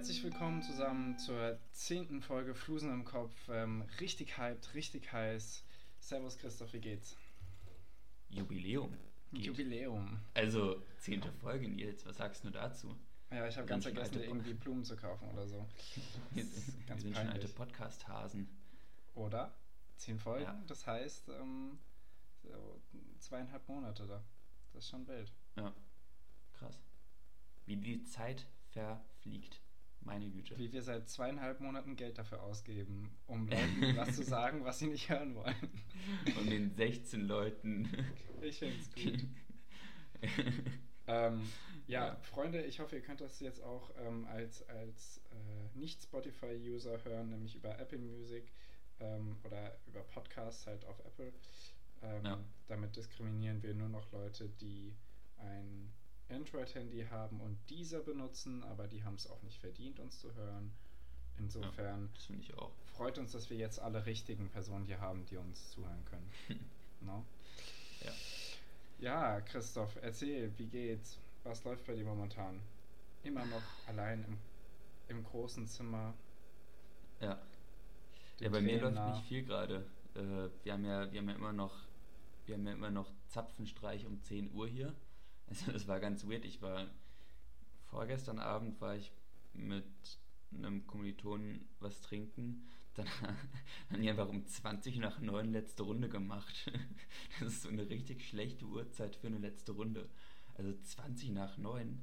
Herzlich willkommen zusammen zur zehnten Folge Flusen im Kopf. Ähm, richtig hyped, richtig heiß. Servus Christoph, wie geht's? Jubiläum. Geht. Jubiläum. Also, zehnte Folge, Nils. Was sagst du dazu? Ja, ich habe ganz vergessen, dir irgendwie Blumen zu kaufen oder so. Wir, sind, wir sind schon alte Podcast-Hasen. Oder? Zehn Folgen, ja. das heißt ähm, so zweieinhalb Monate da. Das ist schon wild. Ja, krass. Wie die Zeit verfliegt. Meine Güte. Wie wir seit zweieinhalb Monaten Geld dafür ausgeben, um Leuten was zu sagen, was sie nicht hören wollen. Und den 16 Leuten. Ich find's gut. ähm, ja, ja, Freunde, ich hoffe, ihr könnt das jetzt auch ähm, als, als äh, Nicht-Spotify-User hören, nämlich über Apple Music ähm, oder über Podcasts halt auf Apple. Ähm, ja. Damit diskriminieren wir nur noch Leute, die ein Android-Handy haben und dieser benutzen, aber die haben es auch nicht verdient, uns zu hören. Insofern ja, freut uns, dass wir jetzt alle richtigen Personen hier haben, die uns zuhören können. no? Ja. Ja, Christoph, erzähl, wie geht's? Was läuft bei dir momentan? Immer noch allein im, im großen Zimmer. Ja. Ja, bei mir läuft nicht viel gerade. Äh, wir haben ja, wir haben ja immer noch, wir haben ja immer noch Zapfenstreich um 10 Uhr hier. Also das war ganz weird. Ich war vorgestern Abend war ich mit einem Kommilitonen was trinken. Dann haben die einfach um 20 nach 9 letzte Runde gemacht. Das ist so eine richtig schlechte Uhrzeit für eine letzte Runde. Also 20 nach 9.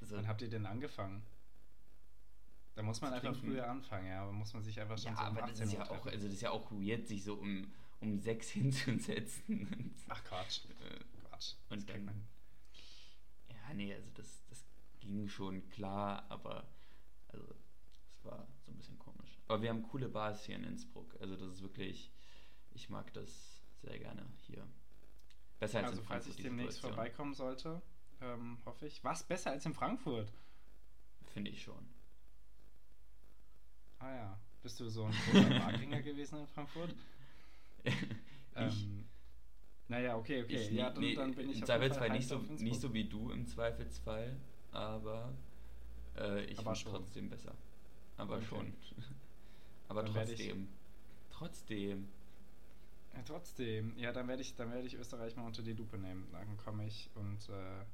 Also Wann habt ihr denn angefangen? Da muss man einfach trinken. früher anfangen, ja. Da muss man sich einfach schon ja, so um aber das ist ja auch, also das ist ja auch weird, sich so um, um 6 hinzusetzen. Ach Quatsch. Quatsch. Und das dann, ja, nee, also das, das ging schon klar, aber also es war so ein bisschen komisch. Aber wir haben coole Bars hier in Innsbruck. Also das ist wirklich, ich mag das sehr gerne hier. Besser als also, in Frankfurt. falls ich demnächst Situation. vorbeikommen sollte, ähm, hoffe ich. Was besser als in Frankfurt? Finde ich schon. Ah ja. Bist du so ein großer Markinger gewesen in Frankfurt? ähm, naja, okay, okay. Ich, ja, dann, nee, dann bin ich Im Zweifelsfall nicht so, nicht so wie du im Zweifelsfall, aber äh, ich finde trotzdem besser. Aber okay. schon. aber dann trotzdem. Trotzdem. Ja, trotzdem. Ja, dann werde ich, dann ich Österreich mal unter die Lupe nehmen. Dann komme ich und äh,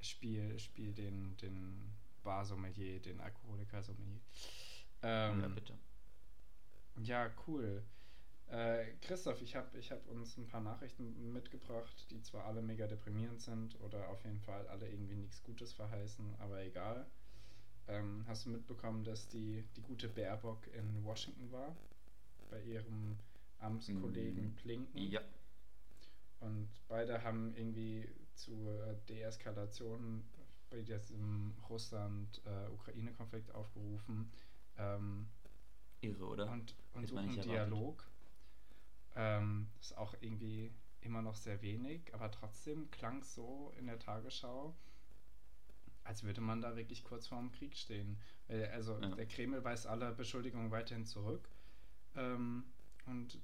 spiele spiel den, den Bar-Sommelier, den Alkoholiker-Sommelier. Ähm, ja, bitte. Ja, cool. Äh, Christoph, ich habe ich hab uns ein paar Nachrichten mitgebracht, die zwar alle mega deprimierend sind oder auf jeden Fall alle irgendwie nichts Gutes verheißen, aber egal. Ähm, hast du mitbekommen, dass die, die gute Baerbock in Washington war? Bei ihrem Amtskollegen mm, Blinken? Ja. Und beide haben irgendwie zur Deeskalation bei diesem Russland-Ukraine-Konflikt aufgerufen. Ähm, Irre, oder? Und, und suchen Dialog. Ähm, ist auch irgendwie immer noch sehr wenig, aber trotzdem klang es so in der Tagesschau, als würde man da wirklich kurz vor dem Krieg stehen. Also ja. der Kreml weist alle Beschuldigungen weiterhin zurück ähm, und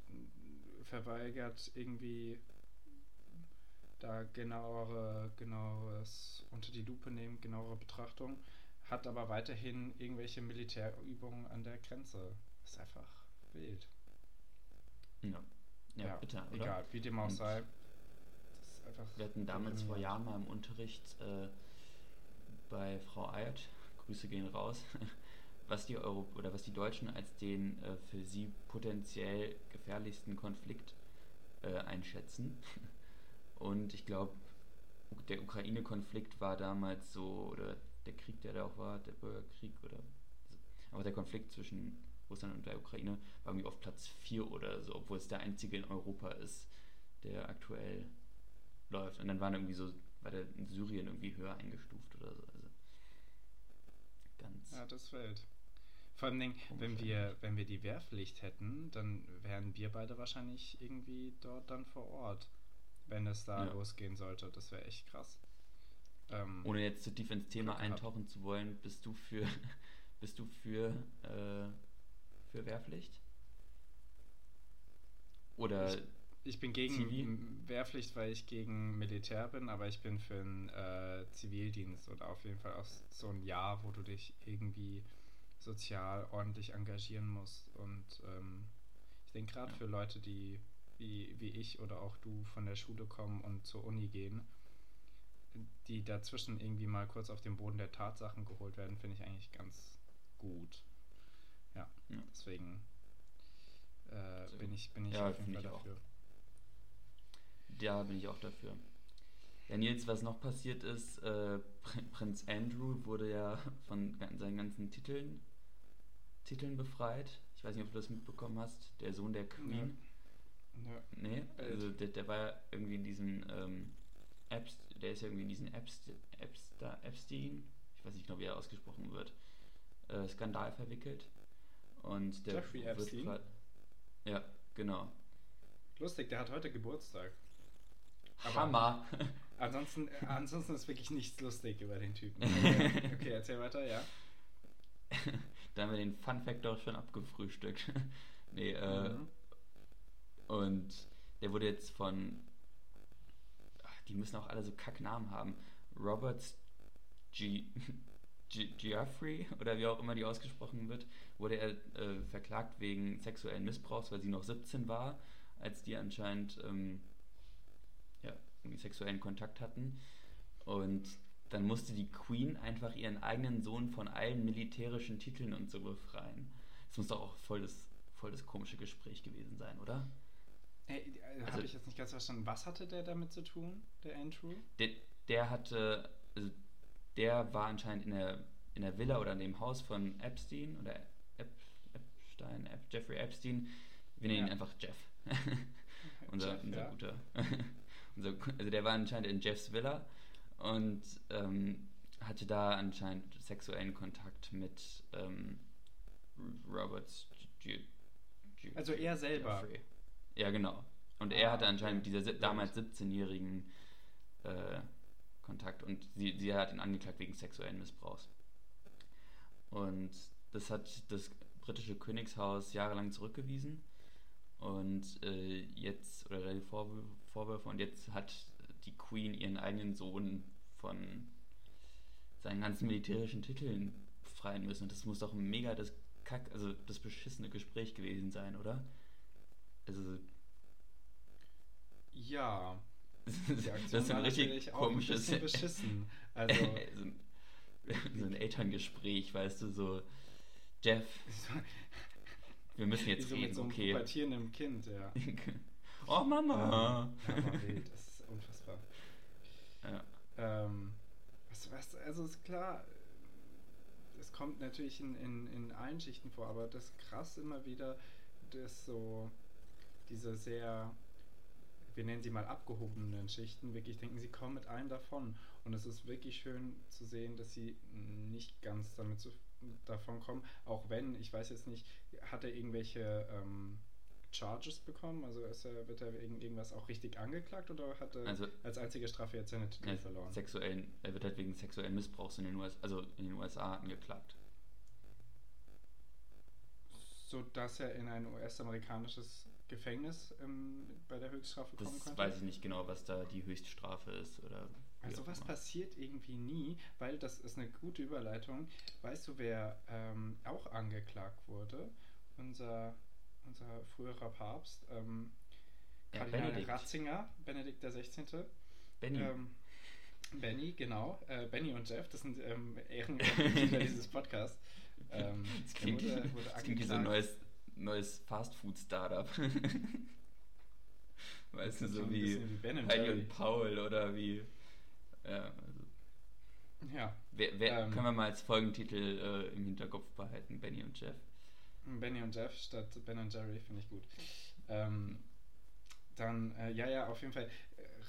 verweigert irgendwie da genauere, genaueres unter die Lupe nehmen, genauere Betrachtung, hat aber weiterhin irgendwelche Militärübungen an der Grenze. Ist einfach wild. Ja. Ja, ja bitte, oder? Egal, wie dem auch sei. wir hatten damals vor Jahren mal im Unterricht äh, bei Frau Eyert, Grüße gehen raus, was die Euro oder was die Deutschen als den äh, für sie potenziell gefährlichsten Konflikt äh, einschätzen. Und ich glaube, der Ukraine-Konflikt war damals so, oder der Krieg, der da auch war, der Bürgerkrieg oder aber der Konflikt zwischen Russland und der Ukraine war irgendwie auf Platz 4 oder so, obwohl es der einzige in Europa ist, der aktuell läuft. Und dann waren irgendwie so, war der in Syrien irgendwie höher eingestuft oder so. Also ganz. Ja, das fällt. Vor allem, wenn wir, wenn wir die Wehrpflicht hätten, dann wären wir beide wahrscheinlich irgendwie dort dann vor Ort, wenn es da ja. losgehen sollte. Das wäre echt krass. Ähm, Ohne jetzt zu tief ins Thema eintauchen zu wollen, bist du für, bist du für äh, für Wehrpflicht? Oder. Ich, ich bin gegen Zivil? Wehrpflicht, weil ich gegen Militär bin, aber ich bin für einen äh, Zivildienst oder auf jeden Fall auch so ein Jahr, wo du dich irgendwie sozial ordentlich engagieren musst. Und ähm, ich denke gerade ja. für Leute, die wie, wie ich oder auch du von der Schule kommen und zur Uni gehen, die dazwischen irgendwie mal kurz auf den Boden der Tatsachen geholt werden, finde ich eigentlich ganz gut. Ja, ja. deswegen äh, bin ich, bin ich ja, auf jeden Fall dafür. Auch. Ja, bin ich auch dafür. Ja, Nils, was noch passiert ist, äh, Prinz Andrew wurde ja von seinen ganzen Titeln, Titeln befreit. Ich weiß nicht, ob du das mitbekommen hast. Der Sohn der Queen. Ja. Nee, also der, der war ja irgendwie in diesem ähm, Epst, der ist ja irgendwie in diesen Epst, Epster, Epstein, ich weiß nicht genau, wie er ausgesprochen wird, äh, Skandal verwickelt. Und der Jeffrey Epstein? Ja, genau. Lustig, der hat heute Geburtstag. Aber Hammer. Ansonsten, äh, ansonsten ist wirklich nichts lustig über den Typen. Okay, okay erzähl weiter, ja. da haben wir den Fun Fact auch schon abgefrühstückt. nee, äh, mhm. und der wurde jetzt von, ach, die müssen auch alle so Kacknamen haben, Roberts G. Geoffrey oder wie auch immer die ausgesprochen wird, wurde er äh, verklagt wegen sexuellen Missbrauchs, weil sie noch 17 war, als die anscheinend ähm, irgendwie sexuellen Kontakt hatten. Und dann musste die Queen einfach ihren eigenen Sohn von allen militärischen Titeln und so befreien. Das muss doch auch voll das, voll das komische Gespräch gewesen sein, oder? Hey, äh, also, habe ich jetzt nicht ganz verstanden. Was hatte der damit zu tun, der Andrew? Der, der hatte, also der war anscheinend in der, in der Villa oder in dem Haus von Epstein oder Ep, Epstein, Ep, Jeffrey Epstein. Wir nennen ja. ihn einfach Jeff. unser, Jeff, unser ja. guter. So, also der war anscheinend in Jeffs Villa und ähm, hatte da anscheinend sexuellen Kontakt mit ähm, Roberts. Also er selber. Jeffrey. Ja, genau. Und ah, er hatte anscheinend okay. mit dieser damals 17-jährigen äh, Kontakt und sie, sie hat ihn angeklagt wegen sexuellen Missbrauchs. Und das hat das britische Königshaus jahrelang zurückgewiesen. Und äh, jetzt, oder die Vorwürfe, und jetzt hat die Queen ihren eigenen Sohn von seinen ganzen militärischen Titeln befreien müssen. Und das muss doch mega das Kack, also das beschissene Gespräch gewesen sein, oder? Also. Ja. Das ist ein richtig komisches. Ein beschissen. Also. so, ein, so ein Elterngespräch, weißt du, so. Jeff. Wir müssen jetzt so reden, mit so einem okay. pubertierenden Kind, ja. Oh Mama! Ähm, ja, wild, das ist unfassbar. Ja. Ähm, was, was, also ist klar, es kommt natürlich in, in, in allen Schichten vor, aber das ist krass immer wieder, dass so diese sehr, wir nennen sie mal abgehobenen Schichten, wirklich denken, sie kommen mit allen davon. Und es ist wirklich schön zu sehen, dass sie nicht ganz damit zu, davon kommen, auch wenn, ich weiß jetzt nicht, hat er irgendwelche ähm, Charges bekommen? Also ist er, wird er wegen irgendwas auch richtig angeklagt oder hat er also, als einzige Strafe jetzt seine Titel verloren? Sexuellen, er wird halt wegen sexuellen Missbrauchs in den, US, also in den USA angeklagt. So dass er in ein US-amerikanisches Gefängnis ähm, bei der Höchststrafe kommen das könnte? weiß ich nicht genau, was da die Höchststrafe ist oder. Also was passiert irgendwie nie, weil das ist eine gute Überleitung. Weißt du, wer ähm, auch angeklagt wurde? Unser unser früherer Papst, ähm, ja, Kardinal Benedikt. Ratzinger, Benedikt XVI. Benny. Ähm, Benny, genau. Äh, Benny und Jeff, das sind ähm, Ehrenmitglieder dieses Podcasts. Ähm, das klingt, wurde, wurde das klingt wie so ein neues, neues Fastfood-Startup. weißt du, so wie, wie Heidi und Paul oder wie. Ja, also. ja. Wer, wer, ähm, können wir mal als Folgentitel äh, im Hinterkopf behalten, Benny und Jeff? Benny und Jeff statt Ben und Jerry, finde ich gut. Ähm, dann, äh, ja, ja, auf jeden Fall.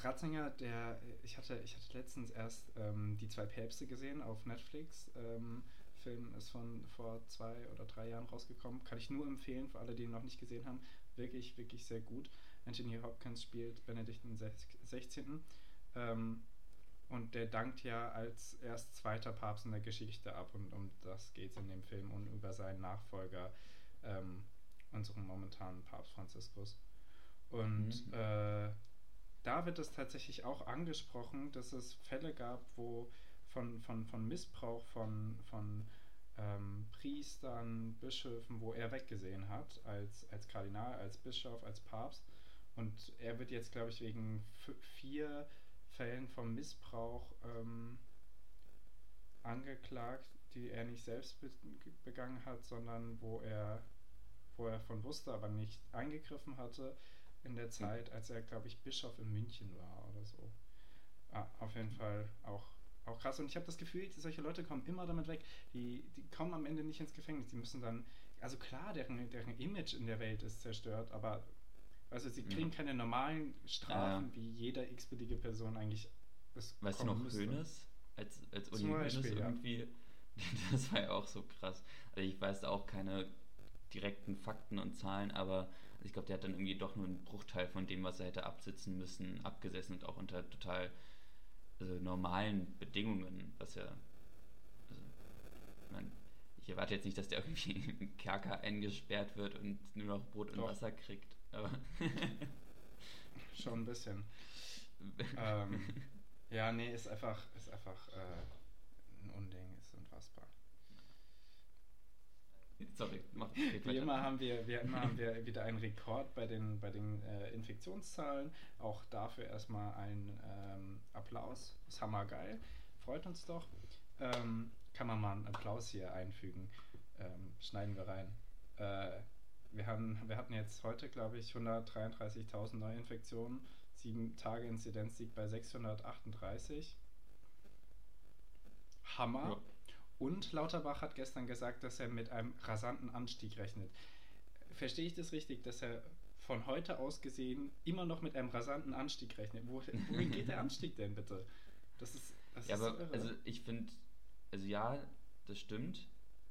Ratzinger, der, ich hatte, ich hatte letztens erst ähm, die zwei Päpste gesehen auf Netflix. Ähm, Film ist von vor zwei oder drei Jahren rausgekommen. Kann ich nur empfehlen für alle, die ihn noch nicht gesehen haben. Wirklich, wirklich sehr gut. Anthony Hopkins spielt Benedikt XVI. Ähm, und der dankt ja als erst zweiter Papst in der Geschichte ab und um das geht es in dem Film und über seinen Nachfolger, ähm, unseren momentanen Papst Franziskus. Und mhm. äh, da wird es tatsächlich auch angesprochen, dass es Fälle gab, wo von, von, von Missbrauch von, von ähm, Priestern, Bischöfen, wo er weggesehen hat, als, als Kardinal, als Bischof, als Papst. Und er wird jetzt, glaube ich, wegen vier Fällen von Missbrauch ähm, angeklagt, die er nicht selbst be begangen hat, sondern wo er, wo er von wusste, aber nicht eingegriffen hatte in der Zeit, als er, glaube ich, Bischof in München war oder so. Ah, auf jeden Fall auch, auch krass. Und ich habe das Gefühl, solche Leute kommen immer damit weg. Die, die kommen am Ende nicht ins Gefängnis. Die müssen dann, also klar, deren, deren Image in der Welt ist zerstört, aber also sie kriegen ja. keine normalen Strafen, ja. wie jeder x-beliebige Person eigentlich es Weißt du noch müsste. Hönes? Als, als Uli Hönes irgendwie, ja. das war ja auch so krass. Also ich weiß auch keine direkten Fakten und Zahlen, aber ich glaube, der hat dann irgendwie doch nur einen Bruchteil von dem, was er hätte absitzen müssen, abgesessen und auch unter total also normalen Bedingungen, was ja. Also, man, ich erwarte jetzt nicht, dass der irgendwie im Kerker eingesperrt wird und nur noch Brot und doch. Wasser kriegt. Aber Schon ein bisschen. ähm, ja, nee, ist einfach, ist einfach äh, ein Unding, ist unfassbar. Sorry, mach, Wie immer haben wir, wie immer haben wir wieder einen Rekord bei den, bei den äh, Infektionszahlen. Auch dafür erstmal ein ähm, Applaus. Ist hammergeil. Freut uns doch. Ähm, kann man mal einen Applaus hier einfügen. Ähm, schneiden wir rein. Äh, wir, haben, wir hatten jetzt heute, glaube ich, 133.000 Neuinfektionen. Sieben Tage Inzidenz liegt bei 638. Hammer. Ja. Und Lauterbach hat gestern gesagt, dass er mit einem rasanten Anstieg rechnet. Verstehe ich das richtig, dass er von heute aus gesehen immer noch mit einem rasanten Anstieg rechnet? wohin geht der Anstieg denn bitte? Das ist, das ja, ist aber so also ich finde, also ja, das stimmt.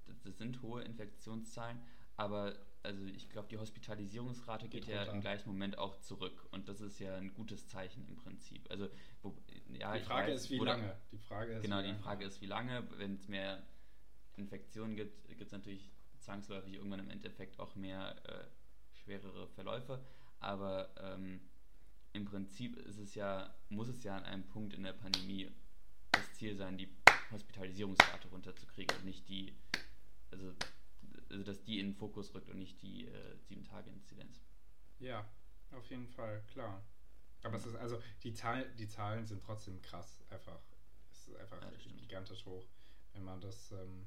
Das, das sind hohe Infektionszahlen, aber also ich glaube, die Hospitalisierungsrate geht, geht ja im gleichen Moment auch zurück und das ist ja ein gutes Zeichen im Prinzip. Also wo, ja, die Frage weiß, ist, wie lange. Die Frage ist, genau, die Frage ist, wie lange. Wenn es mehr Infektionen gibt, gibt es natürlich zwangsläufig irgendwann im Endeffekt auch mehr äh, schwerere Verläufe. Aber ähm, im Prinzip ist es ja, muss es ja an einem Punkt in der Pandemie das Ziel sein, die Hospitalisierungsrate runterzukriegen und nicht die, also also dass die in den Fokus rückt und nicht die äh, 7-Tage-Inzidenz. Ja, auf jeden Fall, klar. Aber es ist also, die, Zahl, die Zahlen sind trotzdem krass, einfach. Es ist einfach ja, gigantisch hoch. Wenn man das, ähm,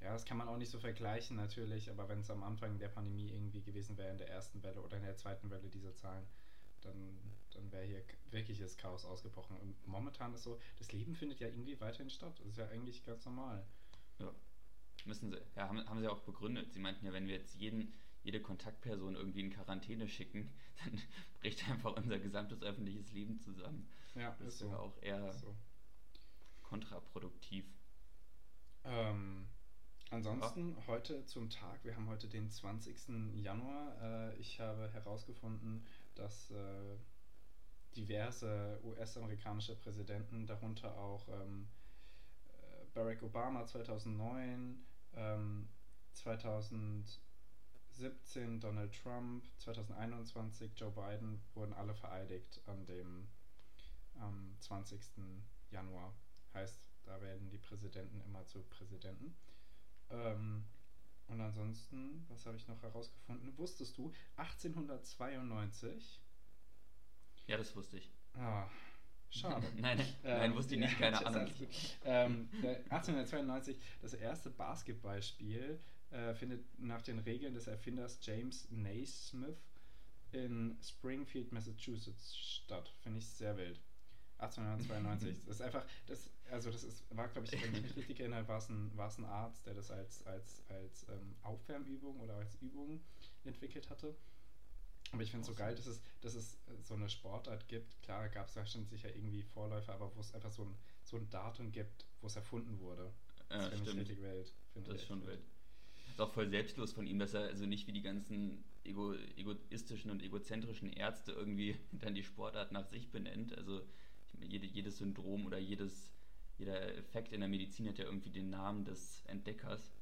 ja, das kann man auch nicht so vergleichen natürlich, aber wenn es am Anfang der Pandemie irgendwie gewesen wäre, in der ersten Welle oder in der zweiten Welle diese Zahlen, dann, dann wäre hier wirkliches Chaos ausgebrochen. Und momentan ist so, das Leben findet ja irgendwie weiterhin statt. Das ist ja eigentlich ganz normal. Ja müssen sie, ja, haben, haben sie auch begründet. Sie meinten ja, wenn wir jetzt jeden, jede Kontaktperson irgendwie in Quarantäne schicken, dann bricht einfach unser gesamtes öffentliches Leben zusammen. Ja, das ist so. auch eher so. kontraproduktiv. Ähm, ansonsten ja. heute zum Tag, wir haben heute den 20. Januar. Äh, ich habe herausgefunden, dass äh, diverse US-amerikanische Präsidenten, darunter auch ähm, äh, Barack Obama 2009, ähm, 2017 Donald Trump, 2021 Joe Biden wurden alle vereidigt an dem am 20. Januar. Heißt, da werden die Präsidenten immer zu Präsidenten. Ähm, und ansonsten, was habe ich noch herausgefunden? Wusstest du, 1892? Ja, das wusste ich. Ah, Schade. nein, ähm, nein, wusste ich nicht, keine Ahnung. Ähm, 1892, das erste Basketballspiel äh, findet nach den Regeln des Erfinders James Naismith in Springfield, Massachusetts statt. Finde ich sehr wild. 1892. das ist einfach, das, also das ist, war, glaube ich, wenn ich mich richtig erinnere, war es ein, ein Arzt, der das als, als, als ähm, Aufwärmübung oder als Übung entwickelt hatte. Aber ich finde es so geil, dass es, dass es so eine Sportart gibt. Klar gab es da schon sicher irgendwie Vorläufer, aber wo es einfach so ein, so ein Datum gibt, wo es erfunden wurde. Das ja, finde ich richtig wild. Das ist schon wild. Ist auch voll selbstlos von ihm, dass er also nicht wie die ganzen ego, egoistischen und egozentrischen Ärzte irgendwie dann die Sportart nach sich benennt. Also jede, jedes Syndrom oder jedes, jeder Effekt in der Medizin hat ja irgendwie den Namen des Entdeckers.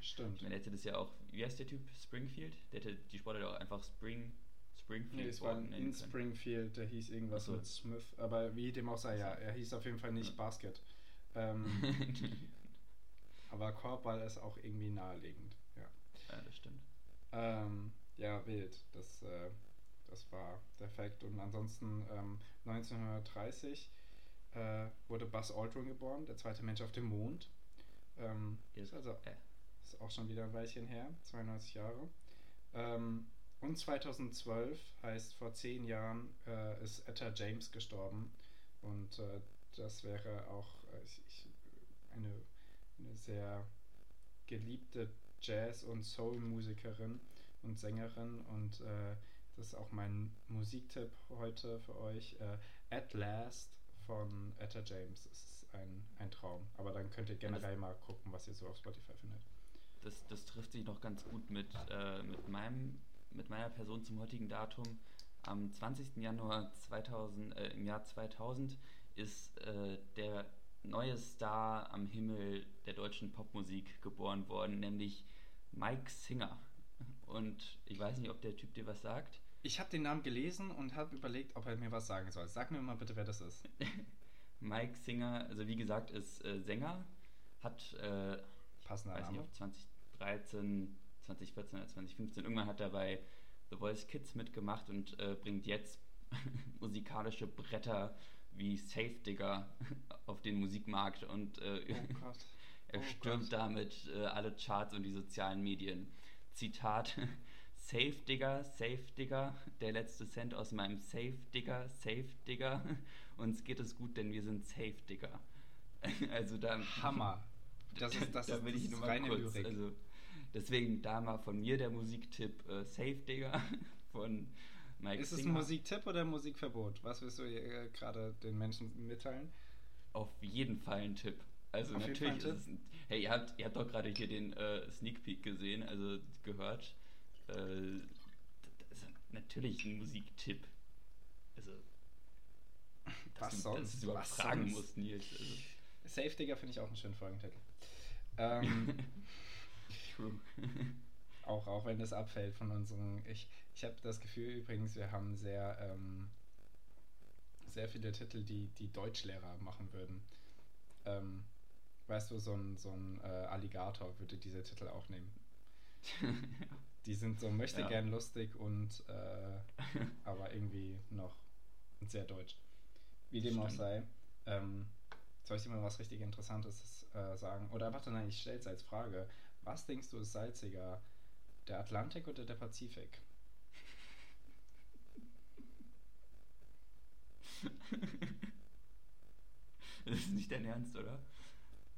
Stimmt. Man hätte das ja auch, wie heißt der Typ? Springfield? Der hätte die Sportler auch einfach Spring, Springfield. Nee, es war in Springfield, der hieß irgendwas so. mit Smith, aber wie dem auch sei, ja, er hieß auf jeden Fall nicht ja. Basket. Ähm, aber Korbball ist auch irgendwie naheliegend, ja. Ja, das stimmt. Ähm, ja, wild. Das, äh, das war der Fakt. Und ansonsten ähm, 1930 äh, wurde Buzz Aldrin geboren, der zweite Mensch auf dem Mond. Ähm, ist also äh. Ist auch schon wieder ein Weilchen her, 92 Jahre. Ähm, und 2012 heißt vor zehn Jahren äh, ist Etta James gestorben. Und äh, das wäre auch äh, ich, eine, eine sehr geliebte Jazz- und Soul-Musikerin und Sängerin. Und äh, das ist auch mein Musiktipp heute für euch. Äh, At Last von Etta James. Das ist ein, ein Traum. Aber dann könnt ihr generell mal gucken, was ihr so auf Spotify findet. Das, das trifft sich noch ganz gut mit, äh, mit, meinem, mit meiner Person zum heutigen Datum. Am 20. Januar 2000, äh, im Jahr 2000 ist äh, der neue Star am Himmel der deutschen Popmusik geboren worden, nämlich Mike Singer. Und ich weiß nicht, ob der Typ dir was sagt. Ich habe den Namen gelesen und habe überlegt, ob er mir was sagen soll. Sag mir mal bitte, wer das ist. Mike Singer, also wie gesagt, ist äh, Sänger, hat äh, Passender weiß Name. Nicht, 2013, 2014 oder 2015, irgendwann hat er bei The Voice Kids mitgemacht und äh, bringt jetzt musikalische Bretter wie Safe Digger auf den Musikmarkt und äh, oh er oh stürmt Gott. damit äh, alle Charts und die sozialen Medien. Zitat Safe Digger, Safe Digger, der letzte Cent aus meinem Safe Digger, Safe Digger. Uns geht es gut, denn wir sind Safe Digger. Also da. Hammer. Das ist, das da ist, will ich nur mal kurz. Lyrik. Also, deswegen da mal von mir der Musiktipp äh, Safe Digger von Mike Ist Singer. es ein Musiktipp oder ein Musikverbot? Was willst du äh, gerade den Menschen mitteilen? Auf jeden Fall ein Tipp. Also Auf natürlich ist es ein, Hey, ihr habt, ihr habt doch gerade hier den äh, Sneak Peek gesehen, also gehört. Äh, das ist natürlich ein Musiktipp. Also. Was du, sonst? Dass du überhaupt Was fragen sonst? musst, Nils. Also. Safe Digger finde ich auch einen schönen Folgentitel. Ähm, True. auch, auch wenn das abfällt von unseren. Ich, ich habe das Gefühl übrigens, wir haben sehr, ähm, sehr viele Titel, die die Deutschlehrer machen würden. Ähm, weißt du, so ein, so ein äh, Alligator würde diese Titel auch nehmen. Die sind so möchte ja. gern lustig und äh, aber irgendwie noch sehr deutsch. Wie dem Stimmt. auch sei. Ähm, soll ich dir mal was richtig Interessantes äh, sagen? Oder warte, nein, ich stelle es als Frage. Was denkst du ist salziger? Der Atlantik oder der Pazifik? das ist nicht dein Ernst, oder?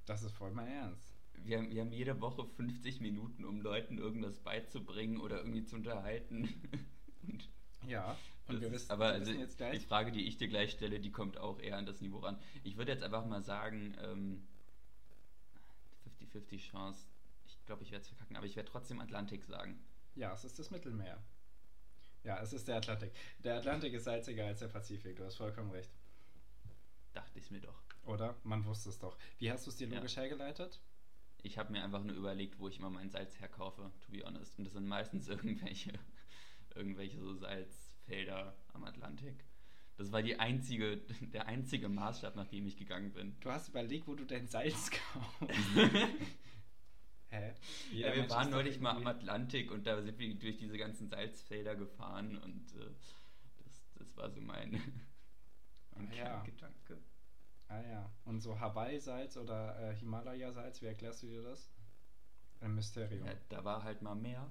Das ist voll mein Ernst wir haben, wir haben jede Woche 50 Minuten, um Leuten irgendwas beizubringen oder irgendwie zu unterhalten. und ja, und wir wissen, aber wir also jetzt gleich. die Frage, die ich dir gleich stelle, die kommt auch eher an das Niveau ran. Ich würde jetzt einfach mal sagen, ähm, 50-50 Chance. Glaube, ich werde es verkacken, aber ich werde trotzdem Atlantik sagen. Ja, es ist das Mittelmeer. Ja, es ist der Atlantik. Der Atlantik ist salziger als der Pazifik, du hast vollkommen recht. Dachte ich mir doch. Oder? Man wusste es doch. Wie hast du es dir logisch ja. hergeleitet? ich habe mir einfach nur überlegt, wo ich immer mein Salz herkaufe, to be honest. Und das sind meistens irgendwelche, irgendwelche so Salzfelder am Atlantik. Das war die einzige, der einzige Maßstab, nach dem ich gegangen bin. Du hast überlegt, wo du dein Salz kaufst. Hä? Ja, wir waren neulich mal am Atlantik und da sind wir durch diese ganzen Salzfelder gefahren und äh, das, das war so mein, mein ja. Gedanke. Ah ja. Und so Hawaii-Salz oder äh, Himalaya-Salz, wie erklärst du dir das? Ein Mysterium. Ja, da war halt mal mehr.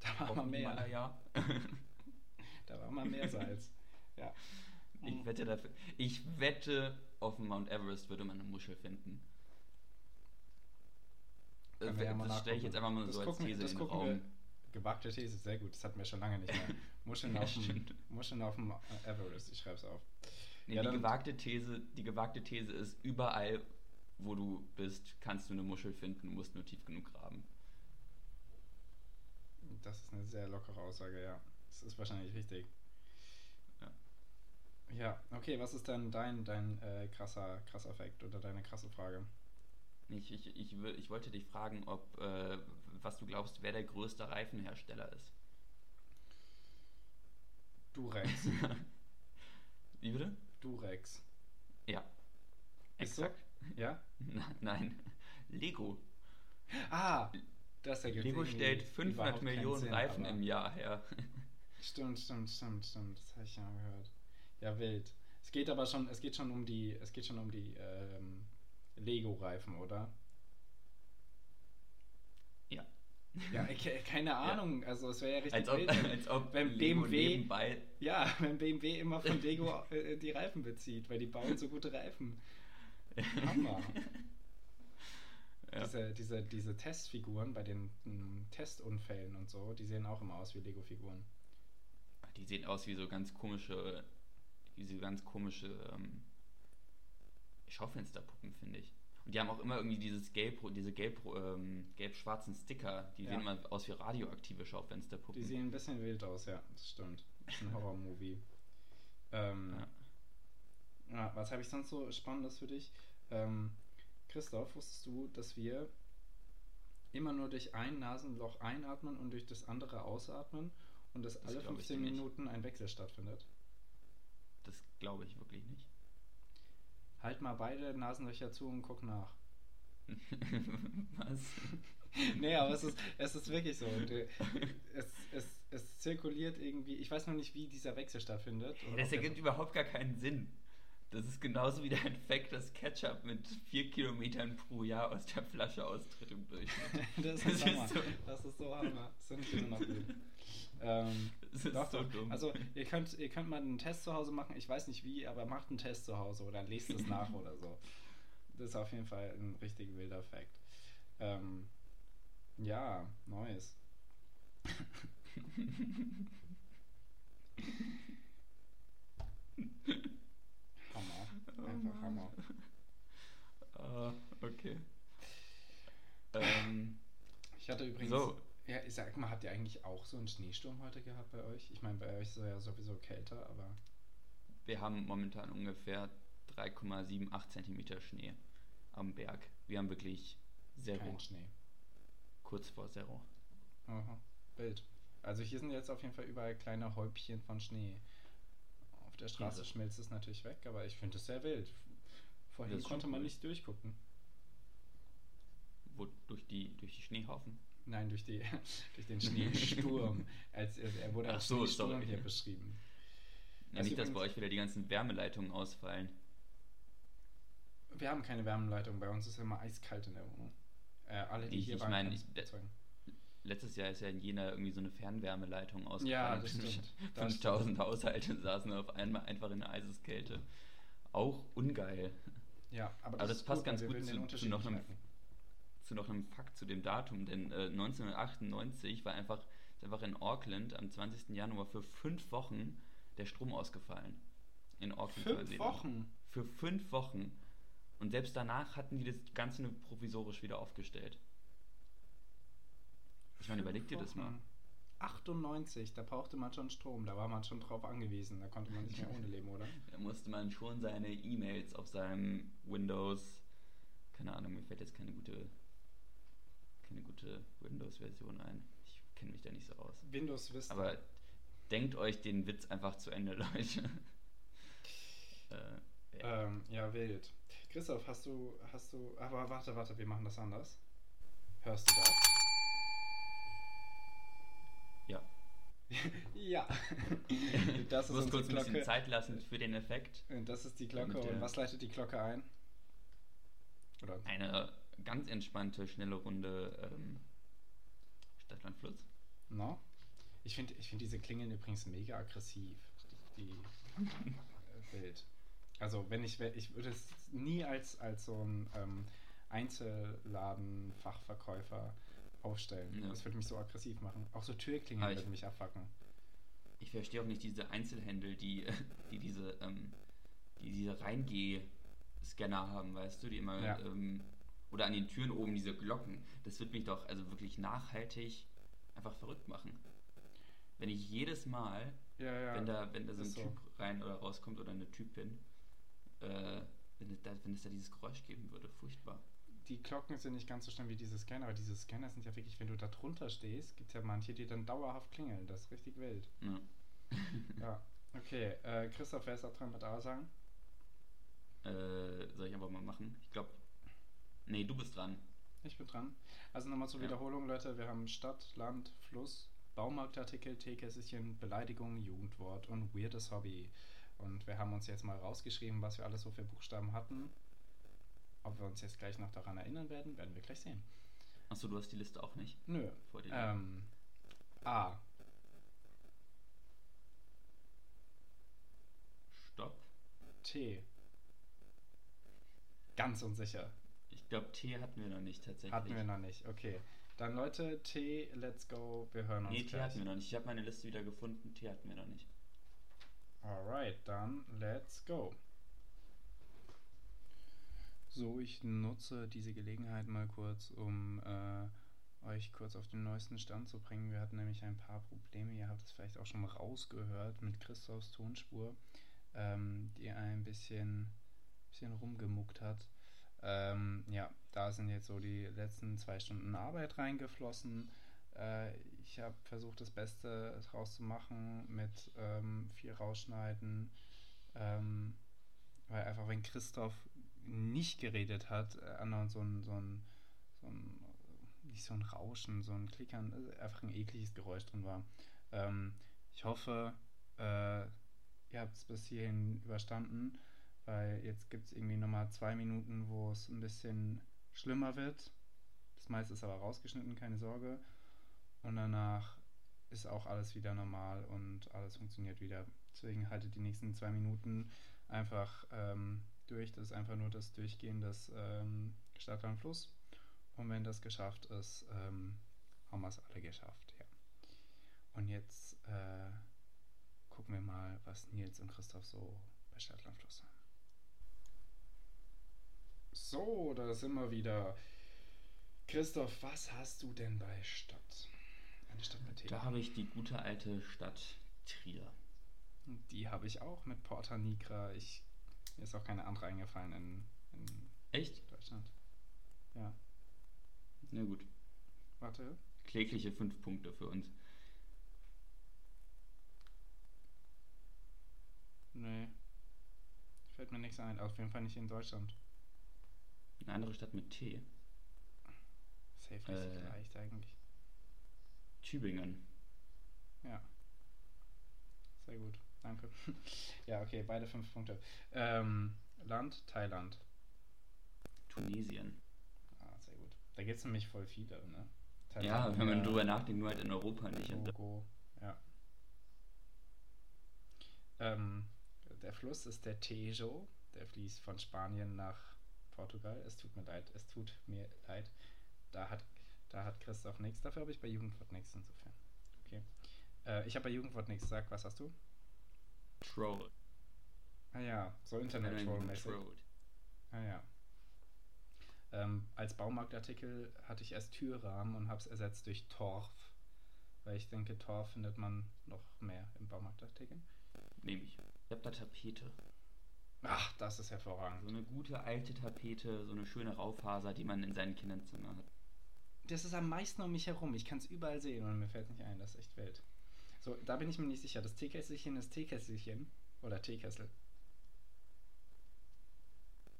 Da war mal mehr. Himalaya. da war mal mehr Salz. ja. Ich wette dafür. Ich wette, auf dem Mount Everest würde man eine Muschel finden. Das, ja das stelle ich jetzt einfach mal das so als These in den Raum. Wir. Gewagte These, sehr gut. Das hatten wir schon lange nicht mehr. Muscheln, ja, auf, dem, Muscheln auf dem Everest, ich schreibe es auf. Nee, ja, die, gewagte These, die gewagte These ist, überall, wo du bist, kannst du eine Muschel finden, du musst nur tief genug graben. Das ist eine sehr lockere Aussage, ja. Das ist wahrscheinlich richtig. Ja. Ja, okay, was ist dann dein, dein äh, krasser, krasser Fakt oder deine krasse Frage? Ich, ich, ich, ich wollte dich fragen, ob, äh, was du glaubst, wer der größte Reifenhersteller ist. Durex. Wie bitte? Durex. Ja. Ist so? Ja? Nein. Lego. Ah, das ergibt Lego stellt 500 überhaupt keinen Millionen Sinn, Reifen im Jahr her. Stimmt, stimmt, stimmt, stimmt. Das habe ich ja gehört. Ja, wild. Es geht aber schon, es geht schon um die, es geht schon um die ähm, Lego-Reifen, oder? Ja. Ja, ich, keine Ahnung. Also es wäre ja richtig Als ob, wild, wenn- als ob wenn Lego BMW nebenbei. Ja, wenn BMW immer von Lego äh, die Reifen bezieht, weil die bauen so gute Reifen. Hammer. Ja. Diese, diese, diese Testfiguren bei den mm, Testunfällen und so, die sehen auch immer aus wie Lego-Figuren. Die sehen aus wie so ganz komische, wie so ganz komische ähm, Schaufensterpuppen, finde ich. Und die haben auch immer irgendwie dieses gelb, diese gelb, ähm, gelb-schwarzen Sticker, die Ja. sehen immer aus wie radioaktive Schaufensterpuppen. Die sehen ein bisschen wild aus, ja, das stimmt. Das ist ein Horror-Movie. Ähm, Ja. ja, was habe ich sonst so Spannendes für dich? Ähm, Christoph, wusstest du, dass wir immer nur durch ein Nasenloch einatmen und durch das andere ausatmen und dass Das alle glaub ich 15 dir nicht. Minuten ein Wechsel stattfindet? Das glaube ich wirklich nicht. Halt mal beide Nasenlöcher zu und guck nach. Was? nee, aber es ist, es ist wirklich so. Du- Es, es, es zirkuliert irgendwie, ich weiß noch nicht, wie dieser Wechsel stattfindet. und Das ergibt überhaupt gar keinen Sinn. Das ist genauso wie dein Fakt, dass Ketchup mit 4 Kilometern pro Jahr aus der Flasche austritt im Durchschnitt. das Das ist ist Hammer. so- Das ist so Hammer. Das finde ich immer noch gut. Ähm, Das ist doch, so doch. dumm. Also ihr könnt, ihr könnt mal einen Test zu Hause machen. Ich weiß nicht wie, aber macht einen Test zu Hause oder lest es nach oder so. Das ist auf jeden Fall ein richtig wilder Fact. Ähm, ja, Neues. Hammer. Einfach Oh Hammer. Ah, okay. Ähm, Ich hatte übrigens. So. Ja, ich sag mal, habt ihr eigentlich auch so einen Schneesturm heute gehabt bei euch? Ich meine, bei euch ist es ja sowieso kälter, aber. wir haben momentan ungefähr 3,78 Zentimeter Schnee am Berg. Wir haben wirklich Zero, Kein Schnee. kurz vor Zero. Aha, Bild. Also hier sind jetzt auf jeden Fall überall kleine Häubchen von Schnee. Auf der Straße Irre. schmilzt es natürlich weg, aber ich finde es sehr wild. Vorhin konnte man cool. nicht durchgucken. Wo, durch, die, durch die Schneehaufen. Nein, durch, die, durch den Schneesturm. als, er er wurde Ach als so, Schneesturm sorry. hier beschrieben. Ja, Was nicht, dass bei euch wieder die ganzen Wärmeleitungen ausfallen. Wir haben keine Wärmeleitung, bei uns ist immer eiskalt in der Wohnung. Äh, alle, die Ich- hier ich waren, es ich-. Letztes Jahr ist ja in Jena irgendwie so eine Fernwärmeleitung ausgefallen. Ja, das stimmt. Das 5000 Haushalte saßen auf einmal einfach in der Eiseskälte. Auch ungeil. Ja, aber Aber das passt gut, ganz gut zu- den zu Unterschied noch einem- merken. Zu noch einem Fakt zu dem Datum, denn äh, 1998 war einfach, ist einfach in Auckland am 20. Januar für fünf Wochen der Strom ausgefallen. In Auckland. Fünf. Wochen? Für fünf Wochen. Und selbst danach hatten die das Ganze nur provisorisch wieder aufgestellt. Ich meine, überleg dir das mal. Wochen. 98, da brauchte man schon Strom, da war man schon drauf angewiesen, da konnte man nicht mehr ohne leben, oder? Da musste man schon seine E-Mails auf seinem Windows, keine Ahnung, mir fällt jetzt keine gute, keine gute Windows-Version ein. Ich kenne mich da nicht so aus. Windows Vista. Aber denkt euch den Witz einfach zu Ende, Leute. äh, ja. ähm, ja, wild. Christoph, hast du, hast du, aber warte, warte, wir machen das anders. Hörst du das? ja. ja. das Du ist musst kurz ein bisschen. Zeit lassen für den Effekt. Das ist die Glocke. Und was leitet die Glocke ein? Oder? Eine ganz entspannte, schnelle Runde ähm, Stadtland Fluss. No? Ich finde ich find diese Klingeln übrigens mega aggressiv. Die, die äh, wild. Also wenn ich, ich würde es nie als, als so ein ähm, Einzelladen-Fachverkäufer aufstellen. Ja. Das würde mich so aggressiv machen. Auch so Türklingeln ich- würden mich abfacken. Ich verstehe auch nicht diese Einzelhändel, die, die diese, ähm, die diese Reingeh-Scanner haben, weißt du, die immer, Ja. ähm, oder an den Türen oben diese Glocken. Das wird mich doch also wirklich nachhaltig einfach verrückt machen. Wenn ich jedes Mal, Ja, ja. wenn da, wenn da so ein so. Typ rein oder rauskommt oder eine Typin, äh, wenn, es da, wenn es da dieses Geräusch geben würde, furchtbar. die Glocken sind nicht ganz so schnell wie diese Scanner, aber diese Scanner sind ja wirklich, wenn du da drunter stehst, gibt es ja manche, die dann dauerhaft klingeln. Das ist richtig wild. Ja. Ja, okay. Okay, äh, Christoph, wer ist auch dran mit A sagen? Äh, soll ich aber mal machen? Ich glaube. Nee, du bist dran. Ich bin dran. Also nochmal zur ja. Wiederholung, Leute. Wir haben Stadt, Land, Fluss, Baumarktartikel, Teekästchen, Beleidigung, Jugendwort und weirdes Hobby. Und wir haben uns jetzt mal rausgeschrieben, was wir alles so für Buchstaben hatten. Ob wir uns jetzt gleich noch daran erinnern werden, werden wir gleich sehen. Achso, du hast die Liste auch nicht? Nö. Vor dir ähm, A. Stopp. T. Ganz unsicher. Ich glaube, T hatten wir noch nicht tatsächlich. Hatten wir noch nicht, okay. Dann Leute, T, let's go, wir hören uns Nee, T gleich. hatten wir noch nicht. Ich habe meine Liste wieder gefunden, T hatten wir noch nicht. Alright, dann let's go. So, ich nutze diese Gelegenheit mal kurz, um äh, euch kurz auf den neuesten Stand zu bringen. Wir hatten nämlich ein paar Probleme, ihr habt es vielleicht auch schon rausgehört, mit Christophs Tonspur, ähm, die ein bisschen, bisschen rumgemuckt hat. Ähm, ja, da sind jetzt so die letzten zwei Stunden Arbeit reingeflossen. Äh, ich habe versucht, das Beste draus zu machen mit ähm, viel Rausschneiden. Ähm, weil einfach, wenn Christoph nicht geredet hat, äh, andauernd so ein, so ein, so ein, nicht so ein Rauschen, so ein Klickern, äh, einfach ein ekliges Geräusch drin war. Ähm, ich hoffe, äh, ihr habt es bis hierhin überstanden, weil jetzt gibt es irgendwie nochmal zwei Minuten, wo es ein bisschen schlimmer wird. Das meiste ist aber rausgeschnitten, keine Sorge. Und danach ist auch alles wieder normal und alles funktioniert wieder. Deswegen haltet die nächsten zwei Minuten einfach ähm, durch. Das ist einfach nur das Durchgehen des ähm, Stadtland Fluss. Und wenn das geschafft ist, ähm, haben wir es alle geschafft. Ja. Und jetzt äh, gucken wir mal, was Nils und Christoph so bei Stadtland Fluss haben. So, da sind wir wieder. Christoph, was hast du denn bei Stadt? Eine Stadt mit Da habe ich die gute alte Stadt Trier. Die habe ich auch mit Porta Nigra. Ich mir ist auch keine andere eingefallen in, in Echt? Deutschland. Ja. Na gut. Warte. Klägliche fünf Punkte für uns. Nee. Fällt mir nichts ein. Auf jeden Fall nicht in Deutschland. Eine andere Stadt mit T. Safe äh, leicht eigentlich. Tübingen. Ja. Sehr gut. Danke. ja, okay, beide fünf Punkte. Ähm, Land, Thailand. Tunesien. Ah, sehr gut. Da gibt es nämlich voll viele, ne? Thailand, ja, wenn man drüber nachdenkt, nur halt in Europa nicht. Togo, ja. Ähm, der Fluss ist der Tejo. Der fließt von Spanien nach Portugal. Es tut mir leid, es tut mir leid. Da hat, da hat Christoph nichts. Dafür habe ich bei Jugendwort nichts insofern. Okay. Äh, ich habe bei Jugendwort nichts gesagt. Was hast du? Troll. Ah ja, so Internet-Troll-mäßig. Ah ja. Ähm, als Baumarktartikel hatte ich erst Türrahmen und habe es ersetzt durch Torf. Weil ich denke, Torf findet man noch mehr im Baumarktartikel. Nehme ich. Ich habe da Tapete. Ach, das ist hervorragend. So eine gute alte Tapete, so eine schöne Raufaser, die man in seinen Kinderzimmer hat. Das ist am meisten um mich herum. Ich kann es überall sehen und mir fällt nicht ein. Das ist echt wild. So, da bin ich mir nicht sicher. Das Teekesselchen ist Teekesselchen oder Teekessel.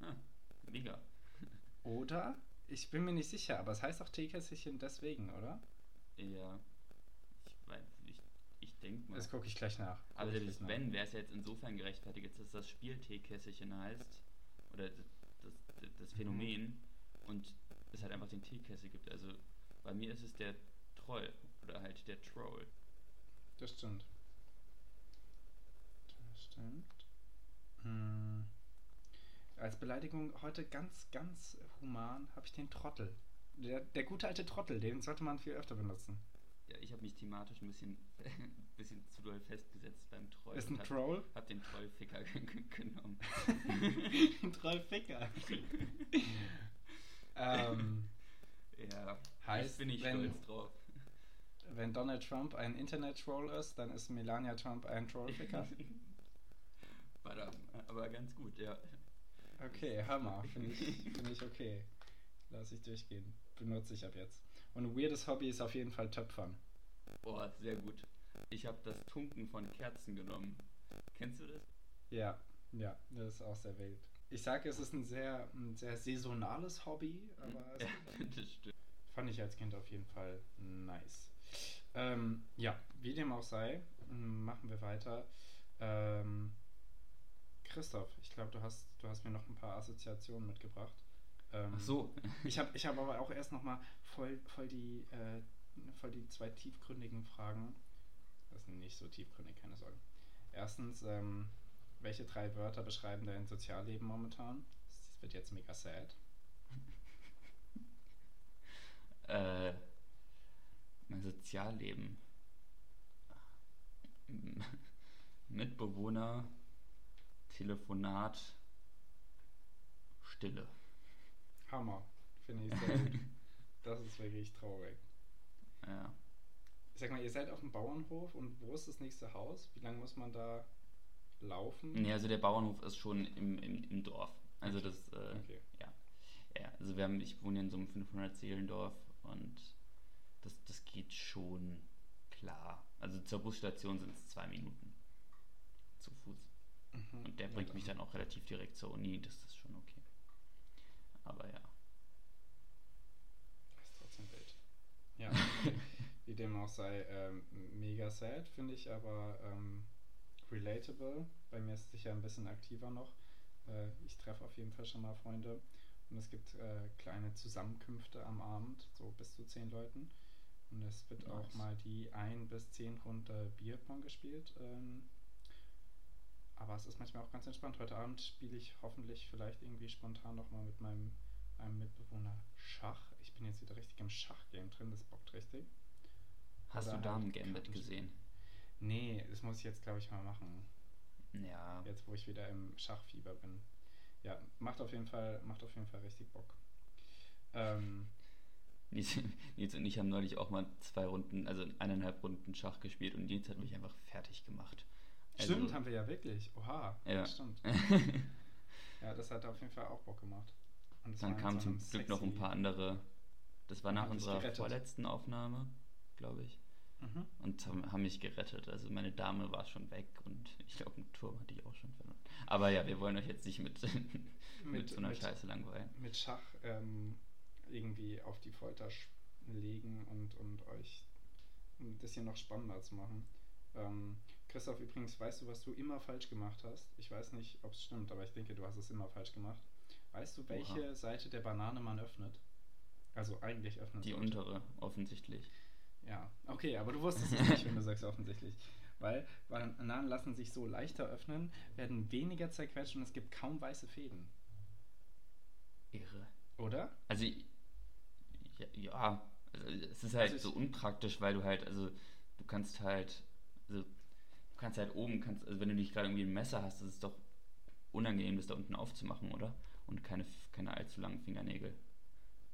Ah, mega. Oder? Ich bin mir nicht sicher, aber es heißt auch Teekesselchen deswegen, oder? Ja. Ich weiß, ich, ich denke mal. Das gucke ich gleich nach. Guck aber das wenn, wäre es ja jetzt insofern gerechtfertigt, dass das Spiel Teekesselchen heißt. Oder das, das, das Phänomen. Mhm. Und es halt einfach den Teekessel gibt. Also bei mir ist es der Troll. Oder halt der Troll. Das stimmt. Das stimmt. Hm. Als Beleidigung heute ganz, ganz human habe ich den Trottel. Der, der gute alte Trottel, den sollte man viel öfter benutzen. Ja, ich habe mich thematisch ein bisschen, bisschen zu doll festgesetzt beim Troll. Ist ein hab, Troll? Hab den Trollficker genommen. ein Trollficker. ähm, ja, heißt, bin ich wenn, stolz drauf wenn Donald Trump ein Internet-Troll ist, dann ist Melania Trump ein Trollficker. War da, aber ganz gut, ja. Okay, Hammer. Finde ich, find ich okay. Lass ich durchgehen. Benutze ich ab jetzt. Und ein weirdes Hobby ist auf jeden Fall Töpfern. Boah, sehr gut. Ich habe das Tunken von Kerzen genommen. Kennst du das? Ja, ja, das ist auch sehr wild. Ich sage, es ist ein sehr, ein sehr saisonales Hobby, aber ja, das stimmt. fand ich als Kind auf jeden Fall nice. Ähm, ja, wie dem auch sei, machen wir weiter. Ähm, Christoph, ich glaube, du hast, du hast mir noch ein paar Assoziationen mitgebracht. Ähm, Ach so. ich habe ich hab aber auch erst noch mal voll, voll, die, äh, voll die zwei tiefgründigen Fragen. Das sind nicht so tiefgründig, keine Sorge. Erstens, ähm, welche drei Wörter beschreiben dein Sozialleben momentan? Das wird jetzt mega sad. äh, mein Sozialleben. Mitbewohner, Telefonat, Stille. Hammer. Finde ich sehr gut. Das ist wirklich traurig. Ja. Sag mal, ihr seid auf dem Bauernhof und wo ist das nächste Haus? Wie lange muss man da laufen? Nee, also der Bauernhof ist schon im, im, im Dorf. Also okay. das, äh, okay. ja. ja. Also wir haben, ich wohne in so einem 500 Seelendorf und das, das geht schon klar. Also zur Busstation sind es zwei Minuten zu Fuß. Mhm. Und der bringt ja, mich dann auch relativ direkt zur Uni, das ist schon okay. Aber ja. Das ist trotzdem wild. Ja, wie dem auch sei, ähm, mega sad, finde ich, aber ähm, relatable. Bei mir ist es sicher ein bisschen aktiver noch. Äh, ich treffe auf jeden Fall schon mal Freunde. Und es gibt äh, kleine Zusammenkünfte am Abend, so bis zu zehn Leuten. Und es wird nice. auch mal die ein bis zehn Runde Bierpong gespielt. Ähm, aber es ist manchmal auch ganz entspannt. Heute Abend spiele ich hoffentlich vielleicht irgendwie spontan nochmal mit meinem einem Mitbewohner Schach. Ich bin jetzt wieder richtig im Schachgame drin, das bockt richtig. Hast Oder du Damen halt Gambit gesehen? Nee, das muss ich jetzt, glaube ich, mal machen. Ja. Jetzt, wo ich wieder im Schachfieber bin. Ja, macht auf jeden Fall, macht auf jeden Fall richtig Bock. Ähm, Nils, Nils und ich haben neulich auch mal zwei Runden, also eineinhalb Runden Schach gespielt und Nils hat mich einfach fertig gemacht. Also, stimmt, haben wir ja wirklich. Oha, ja. stimmt. ja, das hat auf jeden Fall auch Bock gemacht. Dann kamen so zum Glück noch ein paar andere. Das war nach unserer vorletzten Aufnahme, glaube ich. Mhm. Und haben, haben, mich gerettet. Also meine Dame war schon weg und ich glaube, einen Turm hatte ich auch schon verloren. Aber ja, wir wollen euch jetzt nicht mit, mit, mit so einer mit, Scheiße langweilen. Mit Schach ähm, irgendwie auf die Folter legen und, und euch ein bisschen noch spannender zu machen. Ähm, Christoph, übrigens, weißt du, was du immer falsch gemacht hast? Ich weiß nicht, ob es stimmt, aber ich denke, du hast es immer falsch gemacht. Weißt du, welche Oha. Seite der Banane man öffnet? Also eigentlich öffnet Die untere, offensichtlich. Ja, okay, aber du wusstest es nicht, wenn du sagst offensichtlich. Weil Bananen lassen sich so leichter öffnen, werden weniger zerquetscht und es gibt kaum weiße Fäden. Irre. Oder? Also ja, ja also es ist halt also so unpraktisch, weil du halt, also du kannst halt, also du kannst halt oben, kannst, also wenn du nicht gerade irgendwie ein Messer hast, ist es doch unangenehm, das da unten aufzumachen, oder? Und keine, keine allzu langen Fingernägel.